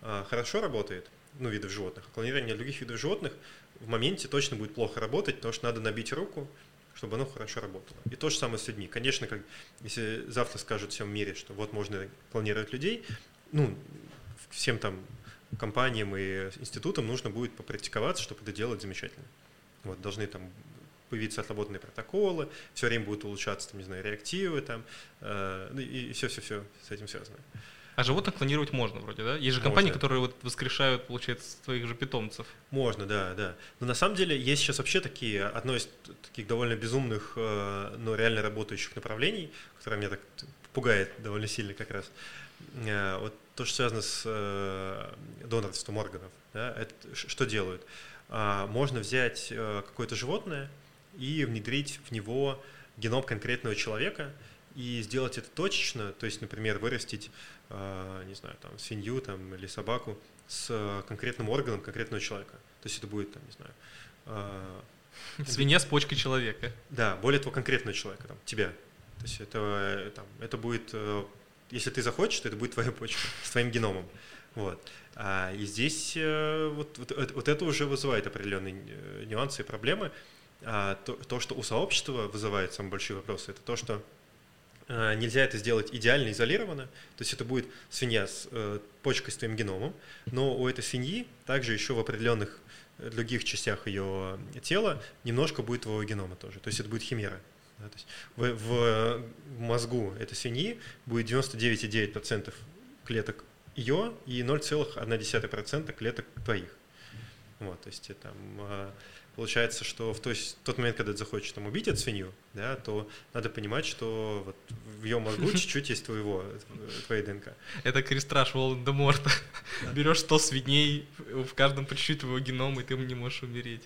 э, хорошо работает, ну, видов животных, а клонирование других видов животных в моменте точно будет плохо работать, потому что надо набить руку, чтобы оно хорошо работало. И то же самое с людьми. Конечно, как, если завтра скажут всем мире, что вот можно клонировать людей, ну, всем там компаниям и институтам нужно будет попрактиковаться, чтобы это делать замечательно. Вот, должны там появиться отработанные протоколы, все время будут улучшаться, там, не знаю, реактивы там, э, ну, и все-все-все с этим связано. А животных клонировать можно вроде, да? Есть же компании, можно. которые вот воскрешают, получается, своих же питомцев. Можно, да, да. Но на самом деле есть сейчас вообще такие, одно из таких довольно безумных, э, но реально работающих направлений, которое меня так пугает довольно сильно как раз. Э, вот то, что связано с э, донорством органов. Да, это что делают? А, можно взять какое-то животное, и внедрить в него геном конкретного человека и сделать это точечно, то есть, например, вырастить, не знаю, там, свинью там, или собаку с конкретным органом конкретного человека. То есть это будет, там, не знаю... Э, Свинья с почкой человека. Да, более того, конкретного человека, там, тебя. То есть это, э, там, это будет, если ты захочешь, то это будет твоя почка с твоим геномом. Вот. А, и здесь вот, вот, вот это уже вызывает определенные нюансы и проблемы. А, то, то, что у сообщества вызывает самые большие вопросы, это то, что а, нельзя это сделать идеально изолированно, то есть это будет свинья с э, почкой с твоим геномом, но у этой свиньи также еще в определенных э, других частях ее тела немножко будет твоего генома тоже, то есть это будет химера. Да, то есть в, в мозгу этой свиньи будет 99,9% клеток ее и 0,1% клеток твоих. Вот, то есть там а, получается, что в, то есть, в тот момент, когда ты захочешь там, убить эту свинью, да, то надо понимать, что вот в ее мозгу чуть-чуть есть твоего, твоей ДНК. Это крестраж Волан-де-Морта. Берешь 100 свиней, в каждом по чуть-чуть твоего генома, и ты не можешь умереть.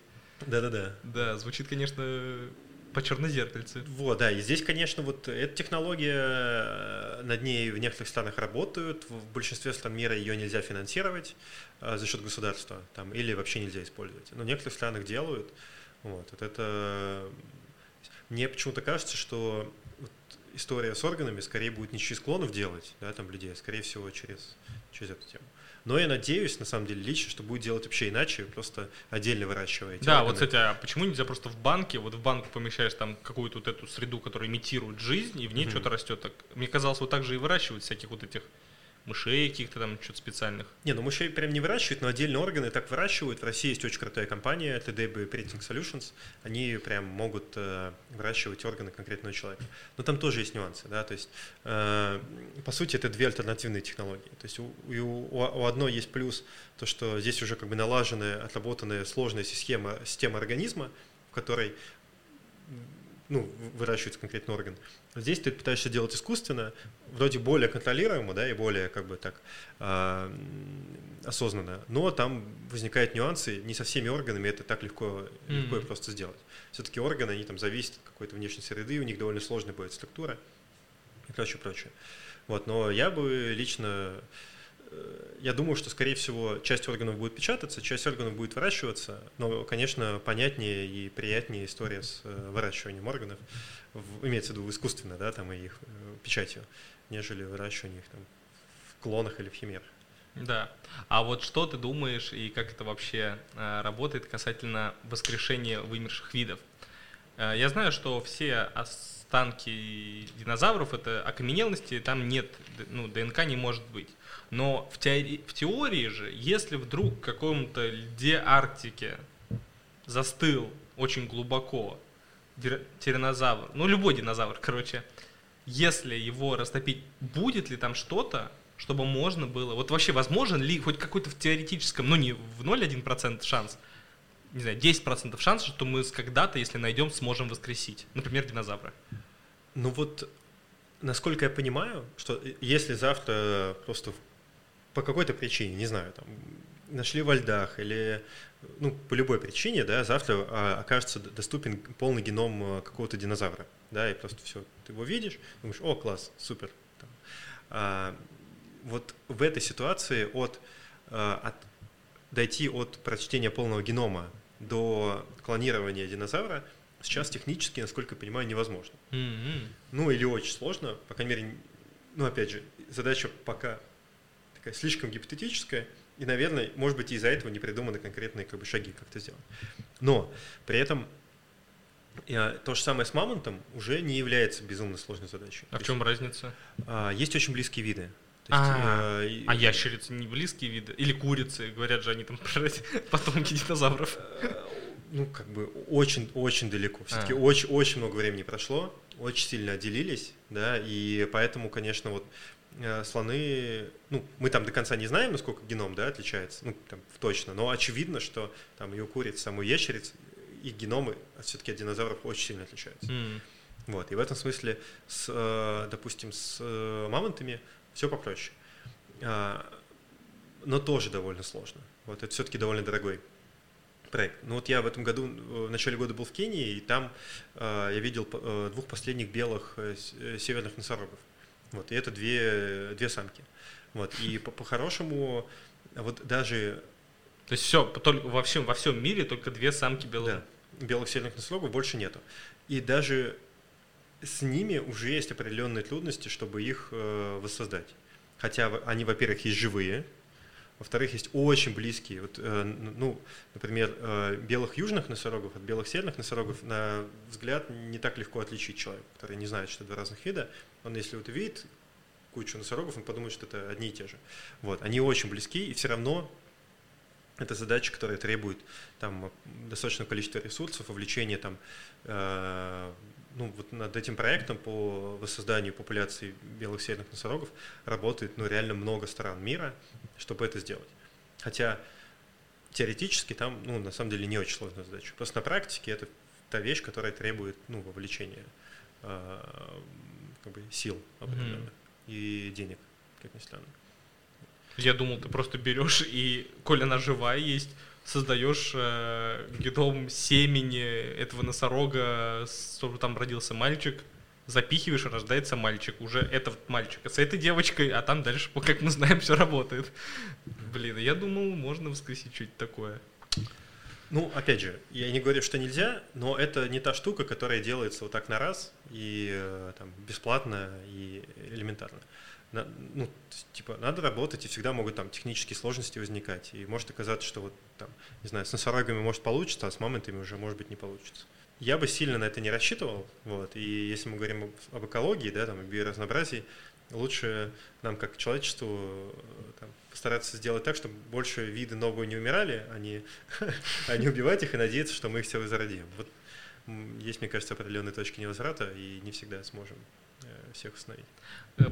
Да-да-да. Да, звучит, конечно, по чернозеркальце. Вот, да, и здесь, конечно, вот эта технология, э, над ней в некоторых странах работают, в большинстве стран мира ее нельзя финансировать э, за счет государства, там, или вообще нельзя использовать. Но в некоторых странах делают. Вот, вот это... Мне почему-то кажется, что вот история с органами скорее будет не через клонов делать, да, там, людей, а скорее всего через, через эту тему. Но я надеюсь, на самом деле, лично, что будет делать вообще иначе, просто отдельно выращивая эти Да, органы. вот, кстати, а почему нельзя просто в банке, вот в банку помещаешь там какую-то вот эту среду, которая имитирует жизнь, и в ней mm-hmm. что-то растет. Так, мне казалось, вот так же и выращивать всяких вот этих мышей каких-то там, что-то специальных. Не, ну мышей прям не выращивают, но отдельные органы так выращивают. В России есть очень крутая компания, TDB Printing Solutions. Они прям могут э, выращивать органы конкретного человека. Но там тоже есть нюансы, да, то есть, э, по сути, это две альтернативные технологии. То есть у, у, у одной есть плюс, то, что здесь уже как бы налаженная, отработанная сложная система, система организма, в которой ну, выращивается конкретный орган. Здесь ты пытаешься делать искусственно, вроде более контролируемо, да, и более как бы так э, осознанно, но там возникают нюансы, не со всеми органами это так легко, легко mm-hmm. и просто сделать. Все-таки органы, они там зависят от какой-то внешней среды, у них довольно сложная будет структура и прочее, прочее. Вот, но я бы лично я думаю, что, скорее всего, часть органов будет печататься, часть органов будет выращиваться, но, конечно, понятнее и приятнее история с э, выращиванием органов, имеется в виду искусственно, да, там, и их э, печатью, нежели выращивание их там, в клонах или в химерах. Да. А вот что ты думаешь и как это вообще э, работает касательно воскрешения вымерших видов? Э, я знаю, что все останки динозавров это окаменелости, там нет, ну, ДНК не может быть. Но в теории, в теории же, если вдруг в каком-то льде Арктики застыл очень глубоко тиранозавр, ну любой динозавр, короче, если его растопить, будет ли там что-то, чтобы можно было, вот вообще возможен ли хоть какой-то в теоретическом, ну не в 0,1% шанс, не знаю, 10% шанс, что мы когда-то, если найдем, сможем воскресить, например, динозавра? Ну вот, насколько я понимаю, что если завтра просто по какой-то причине, не знаю, там, нашли во льдах или ну, по любой причине, да, завтра а, окажется доступен полный геном а, какого-то динозавра, да, и просто все, ты его видишь, думаешь, о, класс, супер. А, вот в этой ситуации от, а, от, дойти от прочтения полного генома до клонирования динозавра сейчас технически, насколько я понимаю, невозможно. Mm-hmm. Ну, или очень сложно, по крайней мере, ну, опять же, задача пока такая слишком гипотетическая, и, наверное, может быть, из-за этого не придуманы конкретные как бы, шаги, как это сделать. Но при этом э, то же самое с мамонтом уже не является безумно сложной задачей. А в чем разница? А, есть очень близкие виды. Есть, а, э, а ящерицы не близкие виды? Или курицы? Говорят же, они там потомки динозавров. Ну, как бы очень-очень далеко. Все-таки очень-очень а. много времени прошло, очень сильно отделились, да, и поэтому, конечно, вот Э, слоны, ну, мы там до конца не знаем, насколько геном, да, отличается, ну, там, точно, но очевидно, что там и у куриц, там, у ящериц, их геномы все-таки от динозавров очень сильно отличаются. Mm. Вот, и в этом смысле, с, э, допустим, с э, мамонтами все попроще. А, но тоже довольно сложно. Вот, это все-таки довольно дорогой проект. Ну вот я в этом году, в начале года был в Кении, и там я видел двух последних белых северных носорогов. Вот, и это две, две самки. Вот, и по-хорошему, по вот даже... То есть все, только во всем, во всем мире только две самки белых? Да, белых северных носорогов больше нету. И даже с ними уже есть определенные трудности, чтобы их э, воссоздать. Хотя они, во-первых, есть живые, во-вторых, есть очень близкие, вот, э, ну, например, э, белых южных носорогов от белых северных носорогов на взгляд не так легко отличить человек, который не знает, что это разных вида. Он, если вот увидит кучу носорогов, он подумает, что это одни и те же. Вот, они очень близки, и все равно это задача, которая требует там, достаточного количества ресурсов, вовлечения там, э, ну, вот над этим проектом по воссозданию популяции белых северных носорогов работает ну, реально много стран мира, чтобы это сделать. Хотя теоретически там, ну, на самом деле, не очень сложная задача. Просто на практике это та вещь, которая требует, ну, вовлечения э, как бы сил определенных mm-hmm. и денег, как ни странно. Я думал, ты просто берешь и, коль она живая есть, создаешь э, гидом семени этого носорога, чтобы там родился мальчик, запихиваешь, рождается мальчик. Уже этот мальчик с этой девочкой, а там дальше, как мы знаем, все работает. Блин, я думал, можно воскресить что-то такое. Ну, опять же, я не говорю, что нельзя, но это не та штука, которая делается вот так на раз и э, там, бесплатно и элементарно ну, типа, надо работать, и всегда могут там технические сложности возникать. И может оказаться, что вот там, не знаю, с носорогами может получиться, а с мамонтами уже может быть не получится. Я бы сильно на это не рассчитывал, вот, и если мы говорим об, об экологии, да, там, биоразнообразии, лучше нам, как человечеству, там, постараться сделать так, чтобы больше виды новые не умирали, а не, а не убивать их и надеяться, что мы их все возродим. Вот есть, мне кажется, определенные точки невозврата, и не всегда сможем всех установить.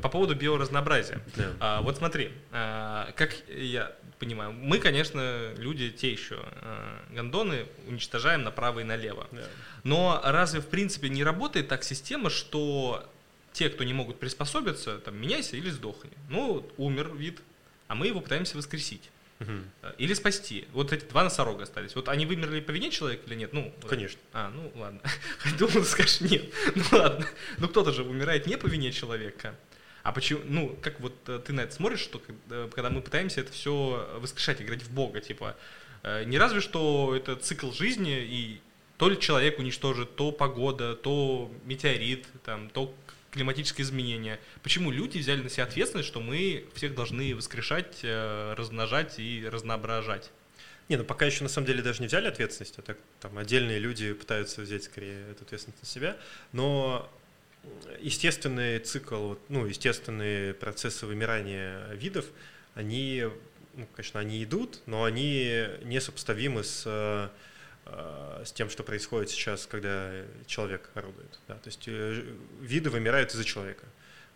По поводу биоразнообразия. Да. А, вот смотри, а, как я понимаю, мы, конечно, люди те еще а, гондоны уничтожаем направо и налево. Да. Но разве в принципе не работает так система, что те, кто не могут приспособиться, там, меняйся или сдохни. Ну, умер вид, а мы его пытаемся воскресить. Мгм. Или спасти. Вот эти два носорога остались. Вот они вымерли по вине человека или нет? Ну, Конечно. А, ну ладно. Думал, скажешь нет. Ну ладно. Ну кто-то же умирает не по вине человека. А почему, ну, как вот э, ты на это смотришь, что когда- когда мы пытаемся это все воскрешать, играть в Бога, типа, э, не разве что это цикл жизни, и то ли человек уничтожит, то погода, то метеорит, там, то климатические изменения. Почему люди взяли на себя ответственность, что мы всех должны воскрешать, э, размножать и разноображать? Не, ну пока еще на самом деле даже не взяли ответственность, а так там отдельные люди пытаются взять скорее эту ответственность на себя, но естественный цикл, ну, естественные процессы вымирания видов, они, ну, конечно, они идут, но они несопоставимы с, э, э, с тем, что происходит сейчас, когда человек орудует. Да? То есть э, виды вымирают из-за человека.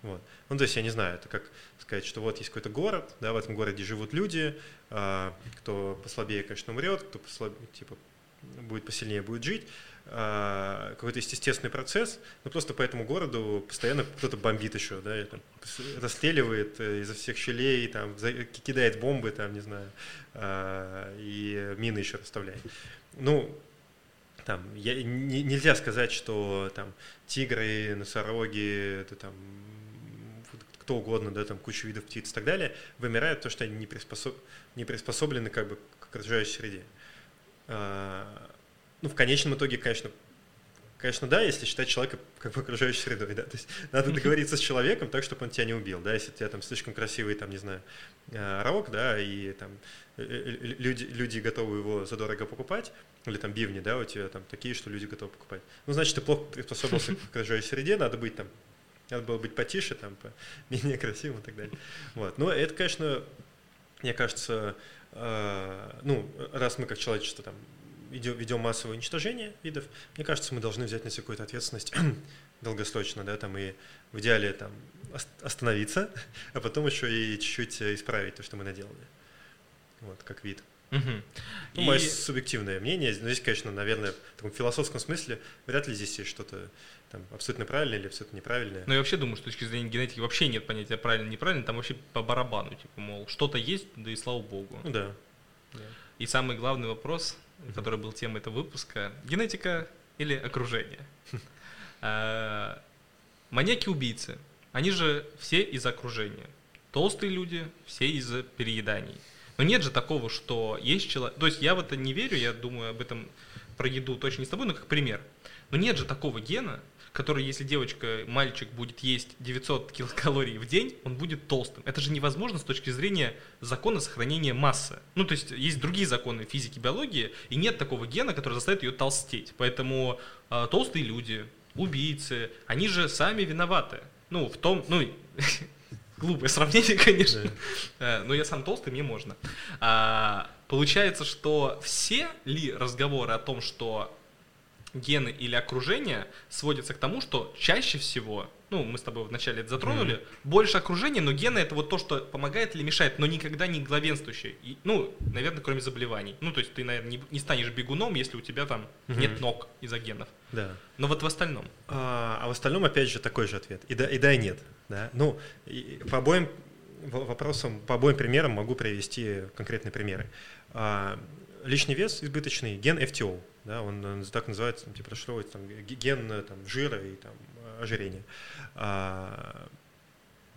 Вот. Ну, то есть, я не знаю, это как сказать, что вот есть какой-то город, да, в этом городе живут люди, а, кто послабее, конечно, умрет, кто послабее, типа, будет посильнее, будет жить. А, какой-то естественный процесс, но просто по этому городу постоянно кто-то бомбит еще, да, и там расстреливает э, изо всех щелей, там, кидает бомбы, там, не знаю, а, и мины еще расставляет. Ну, там, я, не- нельзя сказать, что там тигры, носороги, это там кто угодно, да, там куча видов птиц и так далее, вымирают, потому что они не, приспособ... не приспособлены как бы к окружающей среде. А, Ну, в конечном итоге, конечно, конечно, да, если считать человека как бы окружающей средой, да, то есть надо договориться с человеком так, чтобы он тебя не убил, да, если у тебя там слишком красивый, там, не знаю, э, рог, да, и там э, э, люди, люди готовы его задорого покупать, или там бивни, да, у тебя там такие, что люди готовы покупать. Ну, значит, ты плохо приспособился к окружающей среде, надо быть там, надо было быть потише, там, по- менее красивым и так далее. Вот. Но это, конечно, мне кажется, э, ну, раз мы как человечество там идем, ведем массовое уничтожение видов, мне кажется, мы должны взять на себя какую-то ответственность долгосрочно, да, там, и в идеале там ос- остановиться, а потом еще и чуть-чуть исправить то, что мы наделали. Вот, как вид. Мгм. Ну, И- мое субъективное мнение. Но здесь, конечно, наверное, в таком философском смысле вряд ли здесь есть что-то там, абсолютно правильное или абсолютно неправильное. Ну, я вообще думаю, что с точки зрения генетики вообще нет понятия правильно неправильно, там вообще по барабану, типа, мол, что-то есть, да и слава богу. Ну да. И самый главный вопрос, который был темой этого выпуска, генетика или окружение? А, Маньяки-убийцы, они же все из окружения. Толстые люди, все из-за перееданий. Но нет же такого, что есть человек... То есть я в это не верю, я думаю об этом про еду точно не с тобой, но как пример. Но нет же такого гена, который, если девочка, мальчик будет есть 900 килокалорий в день, он будет толстым. Это же невозможно с точки зрения закона сохранения массы. Ну, то есть есть другие законы физики, биологии, и нет такого гена, который заставит ее толстеть. Поэтому э, толстые люди, убийцы, они же сами виноваты. Ну, в том, ну, глупое сравнение, конечно. Э, Но я сам толстый, мне можно. А, Получается, что все ли разговоры о том, что гены или окружение сводятся к тому, что чаще всего, ну, мы с тобой вначале это затронули, больше окружения, но гены это вот то, что помогает или мешает, но никогда не главенствующее. И, ну, наверное, кроме заболеваний. Ну, то есть ты, наверное, не, не станешь бегуном, если у тебя там Мгм. нет ног из-за генов. Да. Но вот в остальном. А, а в остальном, опять же, такой же ответ. И да, и, да, и нет. Да? Ну, и по обоим вопросам, по обоим примерам могу привести конкретные примеры. А, лишний вес избыточный, ген FTO, да, он, он так называется, типа расшифровывается там, ген там, жира и там, ожирения. А,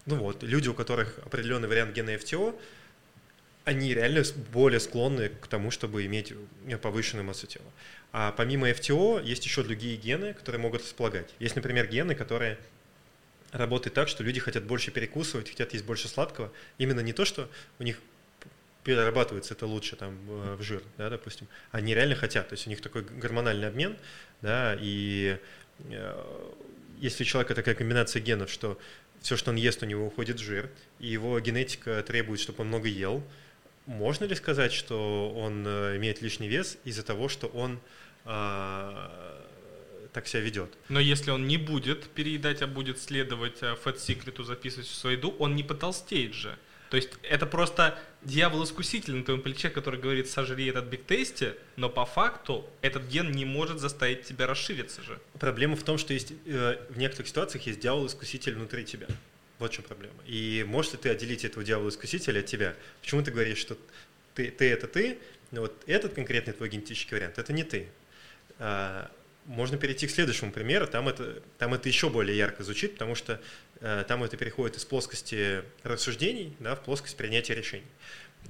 ну вот, люди, у которых определенный вариант гена FTO, они реально более склонны к тому, чтобы иметь э, повышенную массу тела. А помимо FTO есть еще другие гены, которые могут располагать. Есть, например, гены, которые работают так, что люди хотят больше перекусывать, хотят есть больше сладкого. Именно не то, что у них перерабатывается это лучше там э, в жир, да, допустим. Они реально хотят, то есть у них такой гормональный обмен, да, и э, если у человека такая комбинация генов, что все, что он ест, у него уходит жир, и его генетика требует, чтобы он много ел, можно ли сказать, что он э, имеет лишний вес из-за того, что он э, так себя ведет. Но если он не будет переедать, а будет следовать Secret, записывать в свою еду, он не потолстеет же. То есть это просто дьявол-искуситель на твоем плече, который говорит, сожри этот биг тесте, но по факту этот ген не может заставить тебя расшириться же. Проблема в том, что есть э, в некоторых ситуациях есть дьявол-искуситель внутри тебя. Вот в чем проблема. И можешь ли ты отделить этого дьявола-искусителя от тебя? Почему ты говоришь, что ты, ты это ты, но вот этот конкретный твой генетический вариант, это не ты. А, можно перейти к следующему примеру, там это, там это еще более ярко звучит, потому что э, там это переходит из плоскости рассуждений да, в плоскость принятия решений.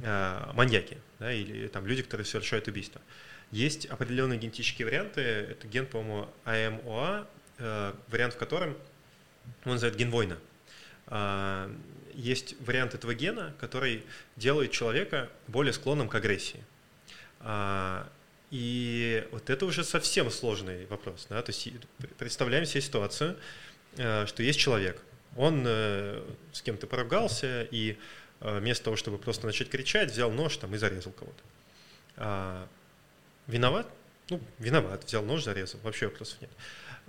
Э, маньяки да, или там, люди, которые совершают убийство. Есть определенные генетические варианты, это ген, по-моему, АМОА, э, вариант в котором он называет ген война. Э, есть вариант этого гена, который делает человека более склонным к агрессии. И вот это уже совсем сложный вопрос. Да? То есть представляем себе ситуацию, э, что есть человек, он э, с кем-то поругался, и э, вместо того, чтобы просто начать кричать, взял нож там, и зарезал кого-то. А, виноват? Ну, виноват, взял нож, зарезал, вообще вопросов нет.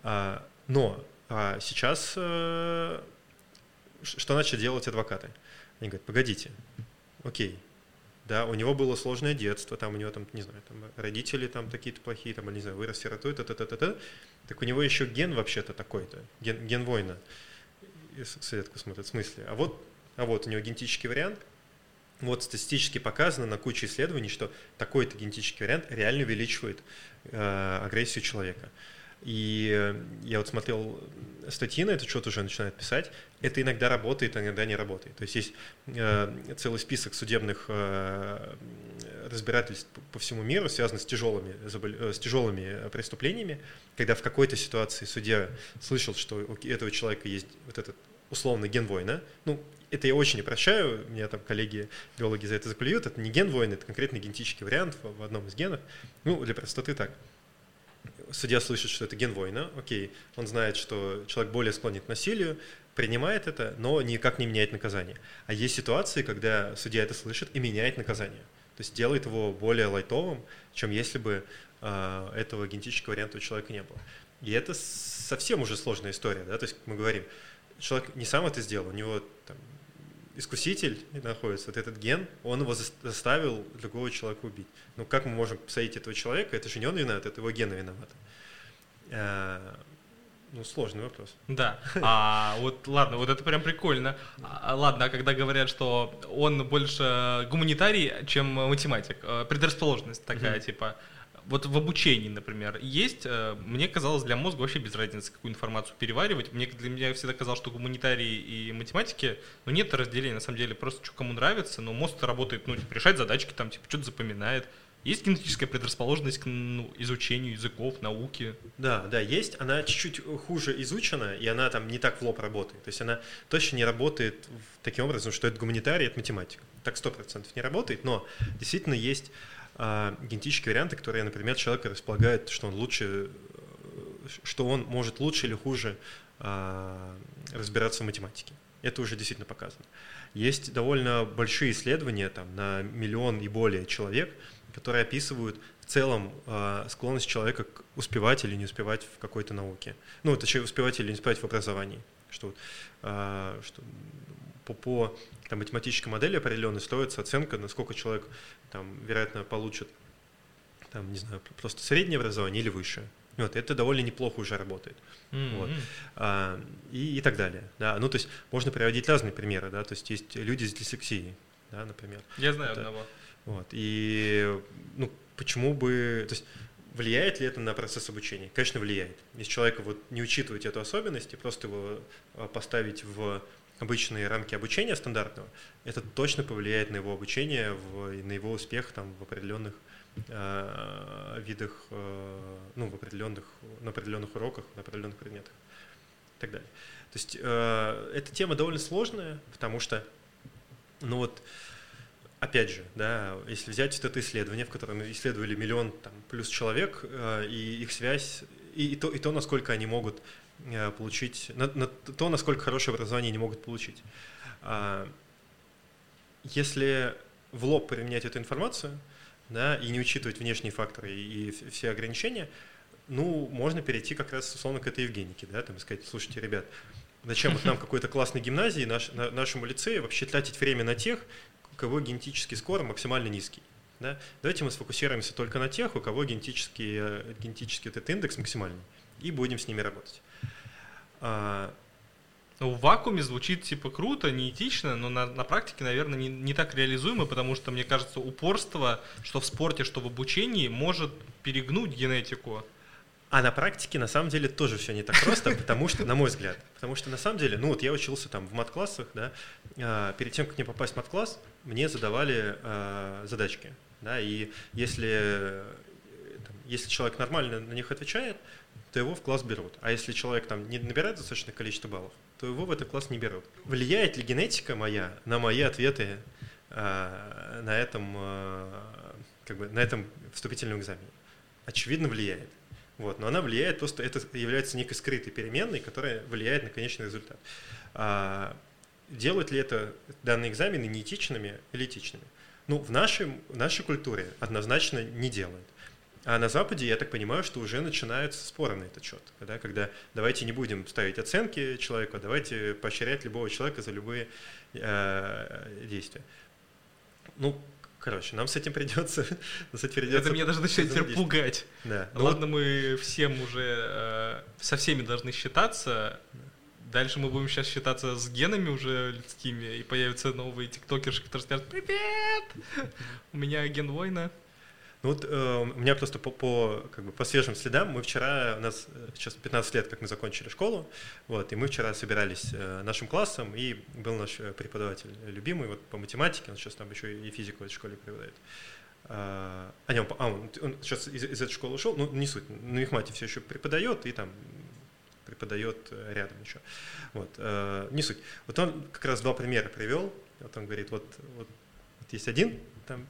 А, но а сейчас что начали делать адвокаты? Они говорят, погодите, окей, да, у него было сложное детство, там у него там, не знаю, там родители там такие-то плохие, там, не знаю, вырос сиротой, та та та та та так у него еще ген вообще-то такой-то, ген, ген воина. Светку смотрит, в смысле? А вот, а вот у него генетический вариант, вот статистически показано на куче исследований, что такой-то генетический вариант реально увеличивает э, агрессию человека. И э, я вот смотрел статьи на это, что-то уже начинают писать. Это иногда работает, а иногда не работает. То есть есть э, целый список судебных э, разбирательств по всему миру, связанных с тяжелыми, с тяжелыми преступлениями, когда в какой-то ситуации судья слышал, что у этого человека есть вот этот условный ген война. Ну, это я очень не прощаю, меня там коллеги биологи за это заклюют, это не ген войны, это конкретный генетический вариант в одном из генов. Ну, для простоты так судья слышит, что это ген воина, окей, он знает, что человек более склонен к насилию, принимает это, но никак не меняет наказание. А есть ситуации, когда судья это слышит и меняет наказание. То есть делает его более лайтовым, чем если бы э, этого генетического варианта у человека не было. И это совсем уже сложная история, да, то есть мы говорим, человек не сам это сделал, у него там, искуситель находится, вот этот ген, он его заставил другого человека убить. Ну как мы можем посадить этого человека? Это же не он виноват, это его гены виноваты. Э, ну, сложный вопрос. Да. А вот ладно, вот это прям прикольно. А, ладно, а когда говорят, что он больше гуманитарий, чем математик, э, предрасположенность такая, типа, вот в обучении, например, есть, э, мне казалось, для мозга вообще без разницы, какую информацию переваривать. Мне, для меня всегда казалось, что гуманитарии и математики, ну, нет разделения, на самом деле, просто что кому нравится, но мозг работает, ну, типа, решать задачки, там, типа, что-то запоминает. Есть генетическая предрасположенность к ну, изучению языков, науки? Да, да, есть. Она чуть-чуть хуже изучена, и она там не так в лоб работает. То есть она точно не работает таким образом, что это гуманитарий, это математика. Так сто процентов не работает, но действительно есть а, генетические варианты, которые, например, человека располагают, что он лучше, что он может лучше или хуже а, разбираться в математике. Это уже действительно показано. Есть довольно большие исследования там, на миллион и более человек, которые описывают в целом э, склонность человека к успевать или не успевать в какой-то науке. Ну, точнее, успевать или не успевать в образовании. Что, э, что по, по там, математической модели определенной строится оценка, насколько человек там, вероятно, получит там, не знаю, просто среднее образование или высшее. Вот, это довольно неплохо уже работает. Mm-hmm. Вот. А, и, и так далее. Да. Ну, то есть можно приводить разные примеры, да, то есть есть люди с дислексией, да, например. Я знаю это, одного. Вот. И ну, почему бы... То есть влияет ли это на процесс обучения? Конечно, влияет. Если человека вот не учитывать эту особенность и просто его а, поставить в обычные рамки обучения стандартного, это точно повлияет на его обучение, в, на его успех там, в определенных э, видах, э, ну, в определенных, на определенных уроках, на определенных предметах и так далее. То есть э, эта тема довольно сложная, потому что, ну вот, опять же, да, если взять вот это исследование, в котором исследовали миллион там, плюс человек, э, и их связь, и, и, то, и то, насколько они могут получить, на, на то, насколько хорошее образование они могут получить. А, если в лоб применять эту информацию, да, и не учитывать внешние факторы и все ограничения, ну, можно перейти как раз, условно, к этой Евгенике, да, там, и сказать, слушайте, ребят, зачем вот нам какой-то классной гимназии, наш, на, нашему лицею вообще тратить время на тех, у кого генетический скор максимально низкий. Да? Давайте мы сфокусируемся только на тех, у кого генетический, э, генетический этот индекс максимальный, и будем с ними работать. А, ну, в вакууме звучит типа круто, неэтично, но на, на практике, наверное, не, не так реализуемо, потому что, мне кажется, упорство, что в спорте, что в обучении, может перегнуть генетику. А на практике, на самом деле, тоже все не так просто, потому что, на мой взгляд, потому что, на самом деле, ну вот я учился там в мат-классах, да, а, перед тем, как мне попасть в мат-класс, мне задавали а, задачки, да, и если, там, если человек нормально на них отвечает, то его в класс берут. А если человек там не набирает достаточное количество баллов, то его в этот класс не берут. Влияет ли генетика моя на мои ответы э, на этом, э, как бы, на этом вступительном экзамене? Очевидно, влияет. Вот, но она влияет просто, это является некой скрытой переменной, которая влияет на конечный результат. А, делают ли это данные экзамены неэтичными или этичными? Ну, в, нашем, в нашей культуре однозначно не делают. А на Западе, я так понимаю, что уже начинаются споры на этот счет. Да, когда давайте не будем ставить оценки человеку, а давайте поощрять любого человека за любые э, действия. Ну, короче, нам с этим придется... с этим придется Это меня даже начинает теперь пугать. Да. Ну, Ладно, вот... мы всем уже... Э, со всеми должны считаться. Дальше мы будем сейчас считаться с генами уже людскими, и появятся новые тиктокерши, которые скажут «Привет! У меня ген война». Ну вот э, у меня просто по, по, как бы, по свежим следам, мы вчера, у нас э, сейчас 15 лет, как мы закончили школу, вот, и мы вчера собирались э, нашим классом, и был наш э, преподаватель любимый вот, по математике, он сейчас там еще и физику в этой школе преподает. А, а, он, а он, он сейчас из, из этой школы ушел, ну не суть, на Мехмате все еще преподает, и там преподает э, рядом еще. Вот, э, не суть. Вот он как раз два примера привел, вот он говорит, вот, вот, вот есть один там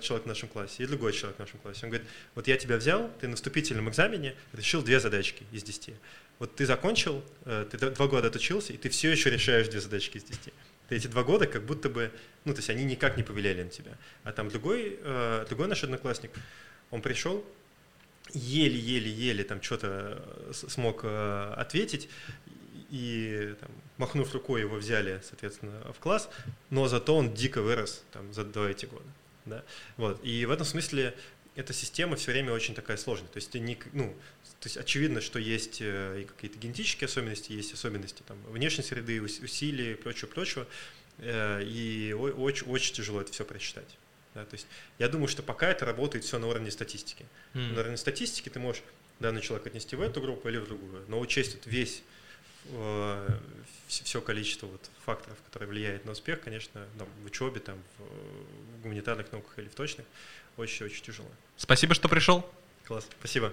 человек в нашем классе и другой человек в нашем классе. Он говорит, вот я тебя взял, ты на вступительном экзамене решил две задачки из десяти. Вот ты закончил, э, ты два года отучился, и ты все еще решаешь две задачки из десяти. Ты эти два года как будто бы, ну, то есть они никак не повлияли на тебя. А там другой, э, другой наш одноклассник, он пришел, еле-еле-еле там что-то смог ответить, и там, махнув рукой его взяли, соответственно, в класс, но зато он дико вырос там, за два эти года. Да? Вот. И в этом смысле эта система все время очень такая сложная. То есть, не, ну, то есть очевидно, что есть э, и какие-то генетические особенности, есть особенности там, внешней среды, усилий, прочего, прочего. Э, и очень, очень тяжело это все прочитать. Да? То есть я думаю, что пока это работает все на уровне статистики. Mm. На уровне статистики ты можешь данный человек отнести в эту группу или в другую, но учесть вот весь все количество вот факторов, которые влияют на успех, конечно, там, в учебе, там, в гуманитарных науках или в точных, очень-очень тяжело. Спасибо, что пришел. Класс, спасибо.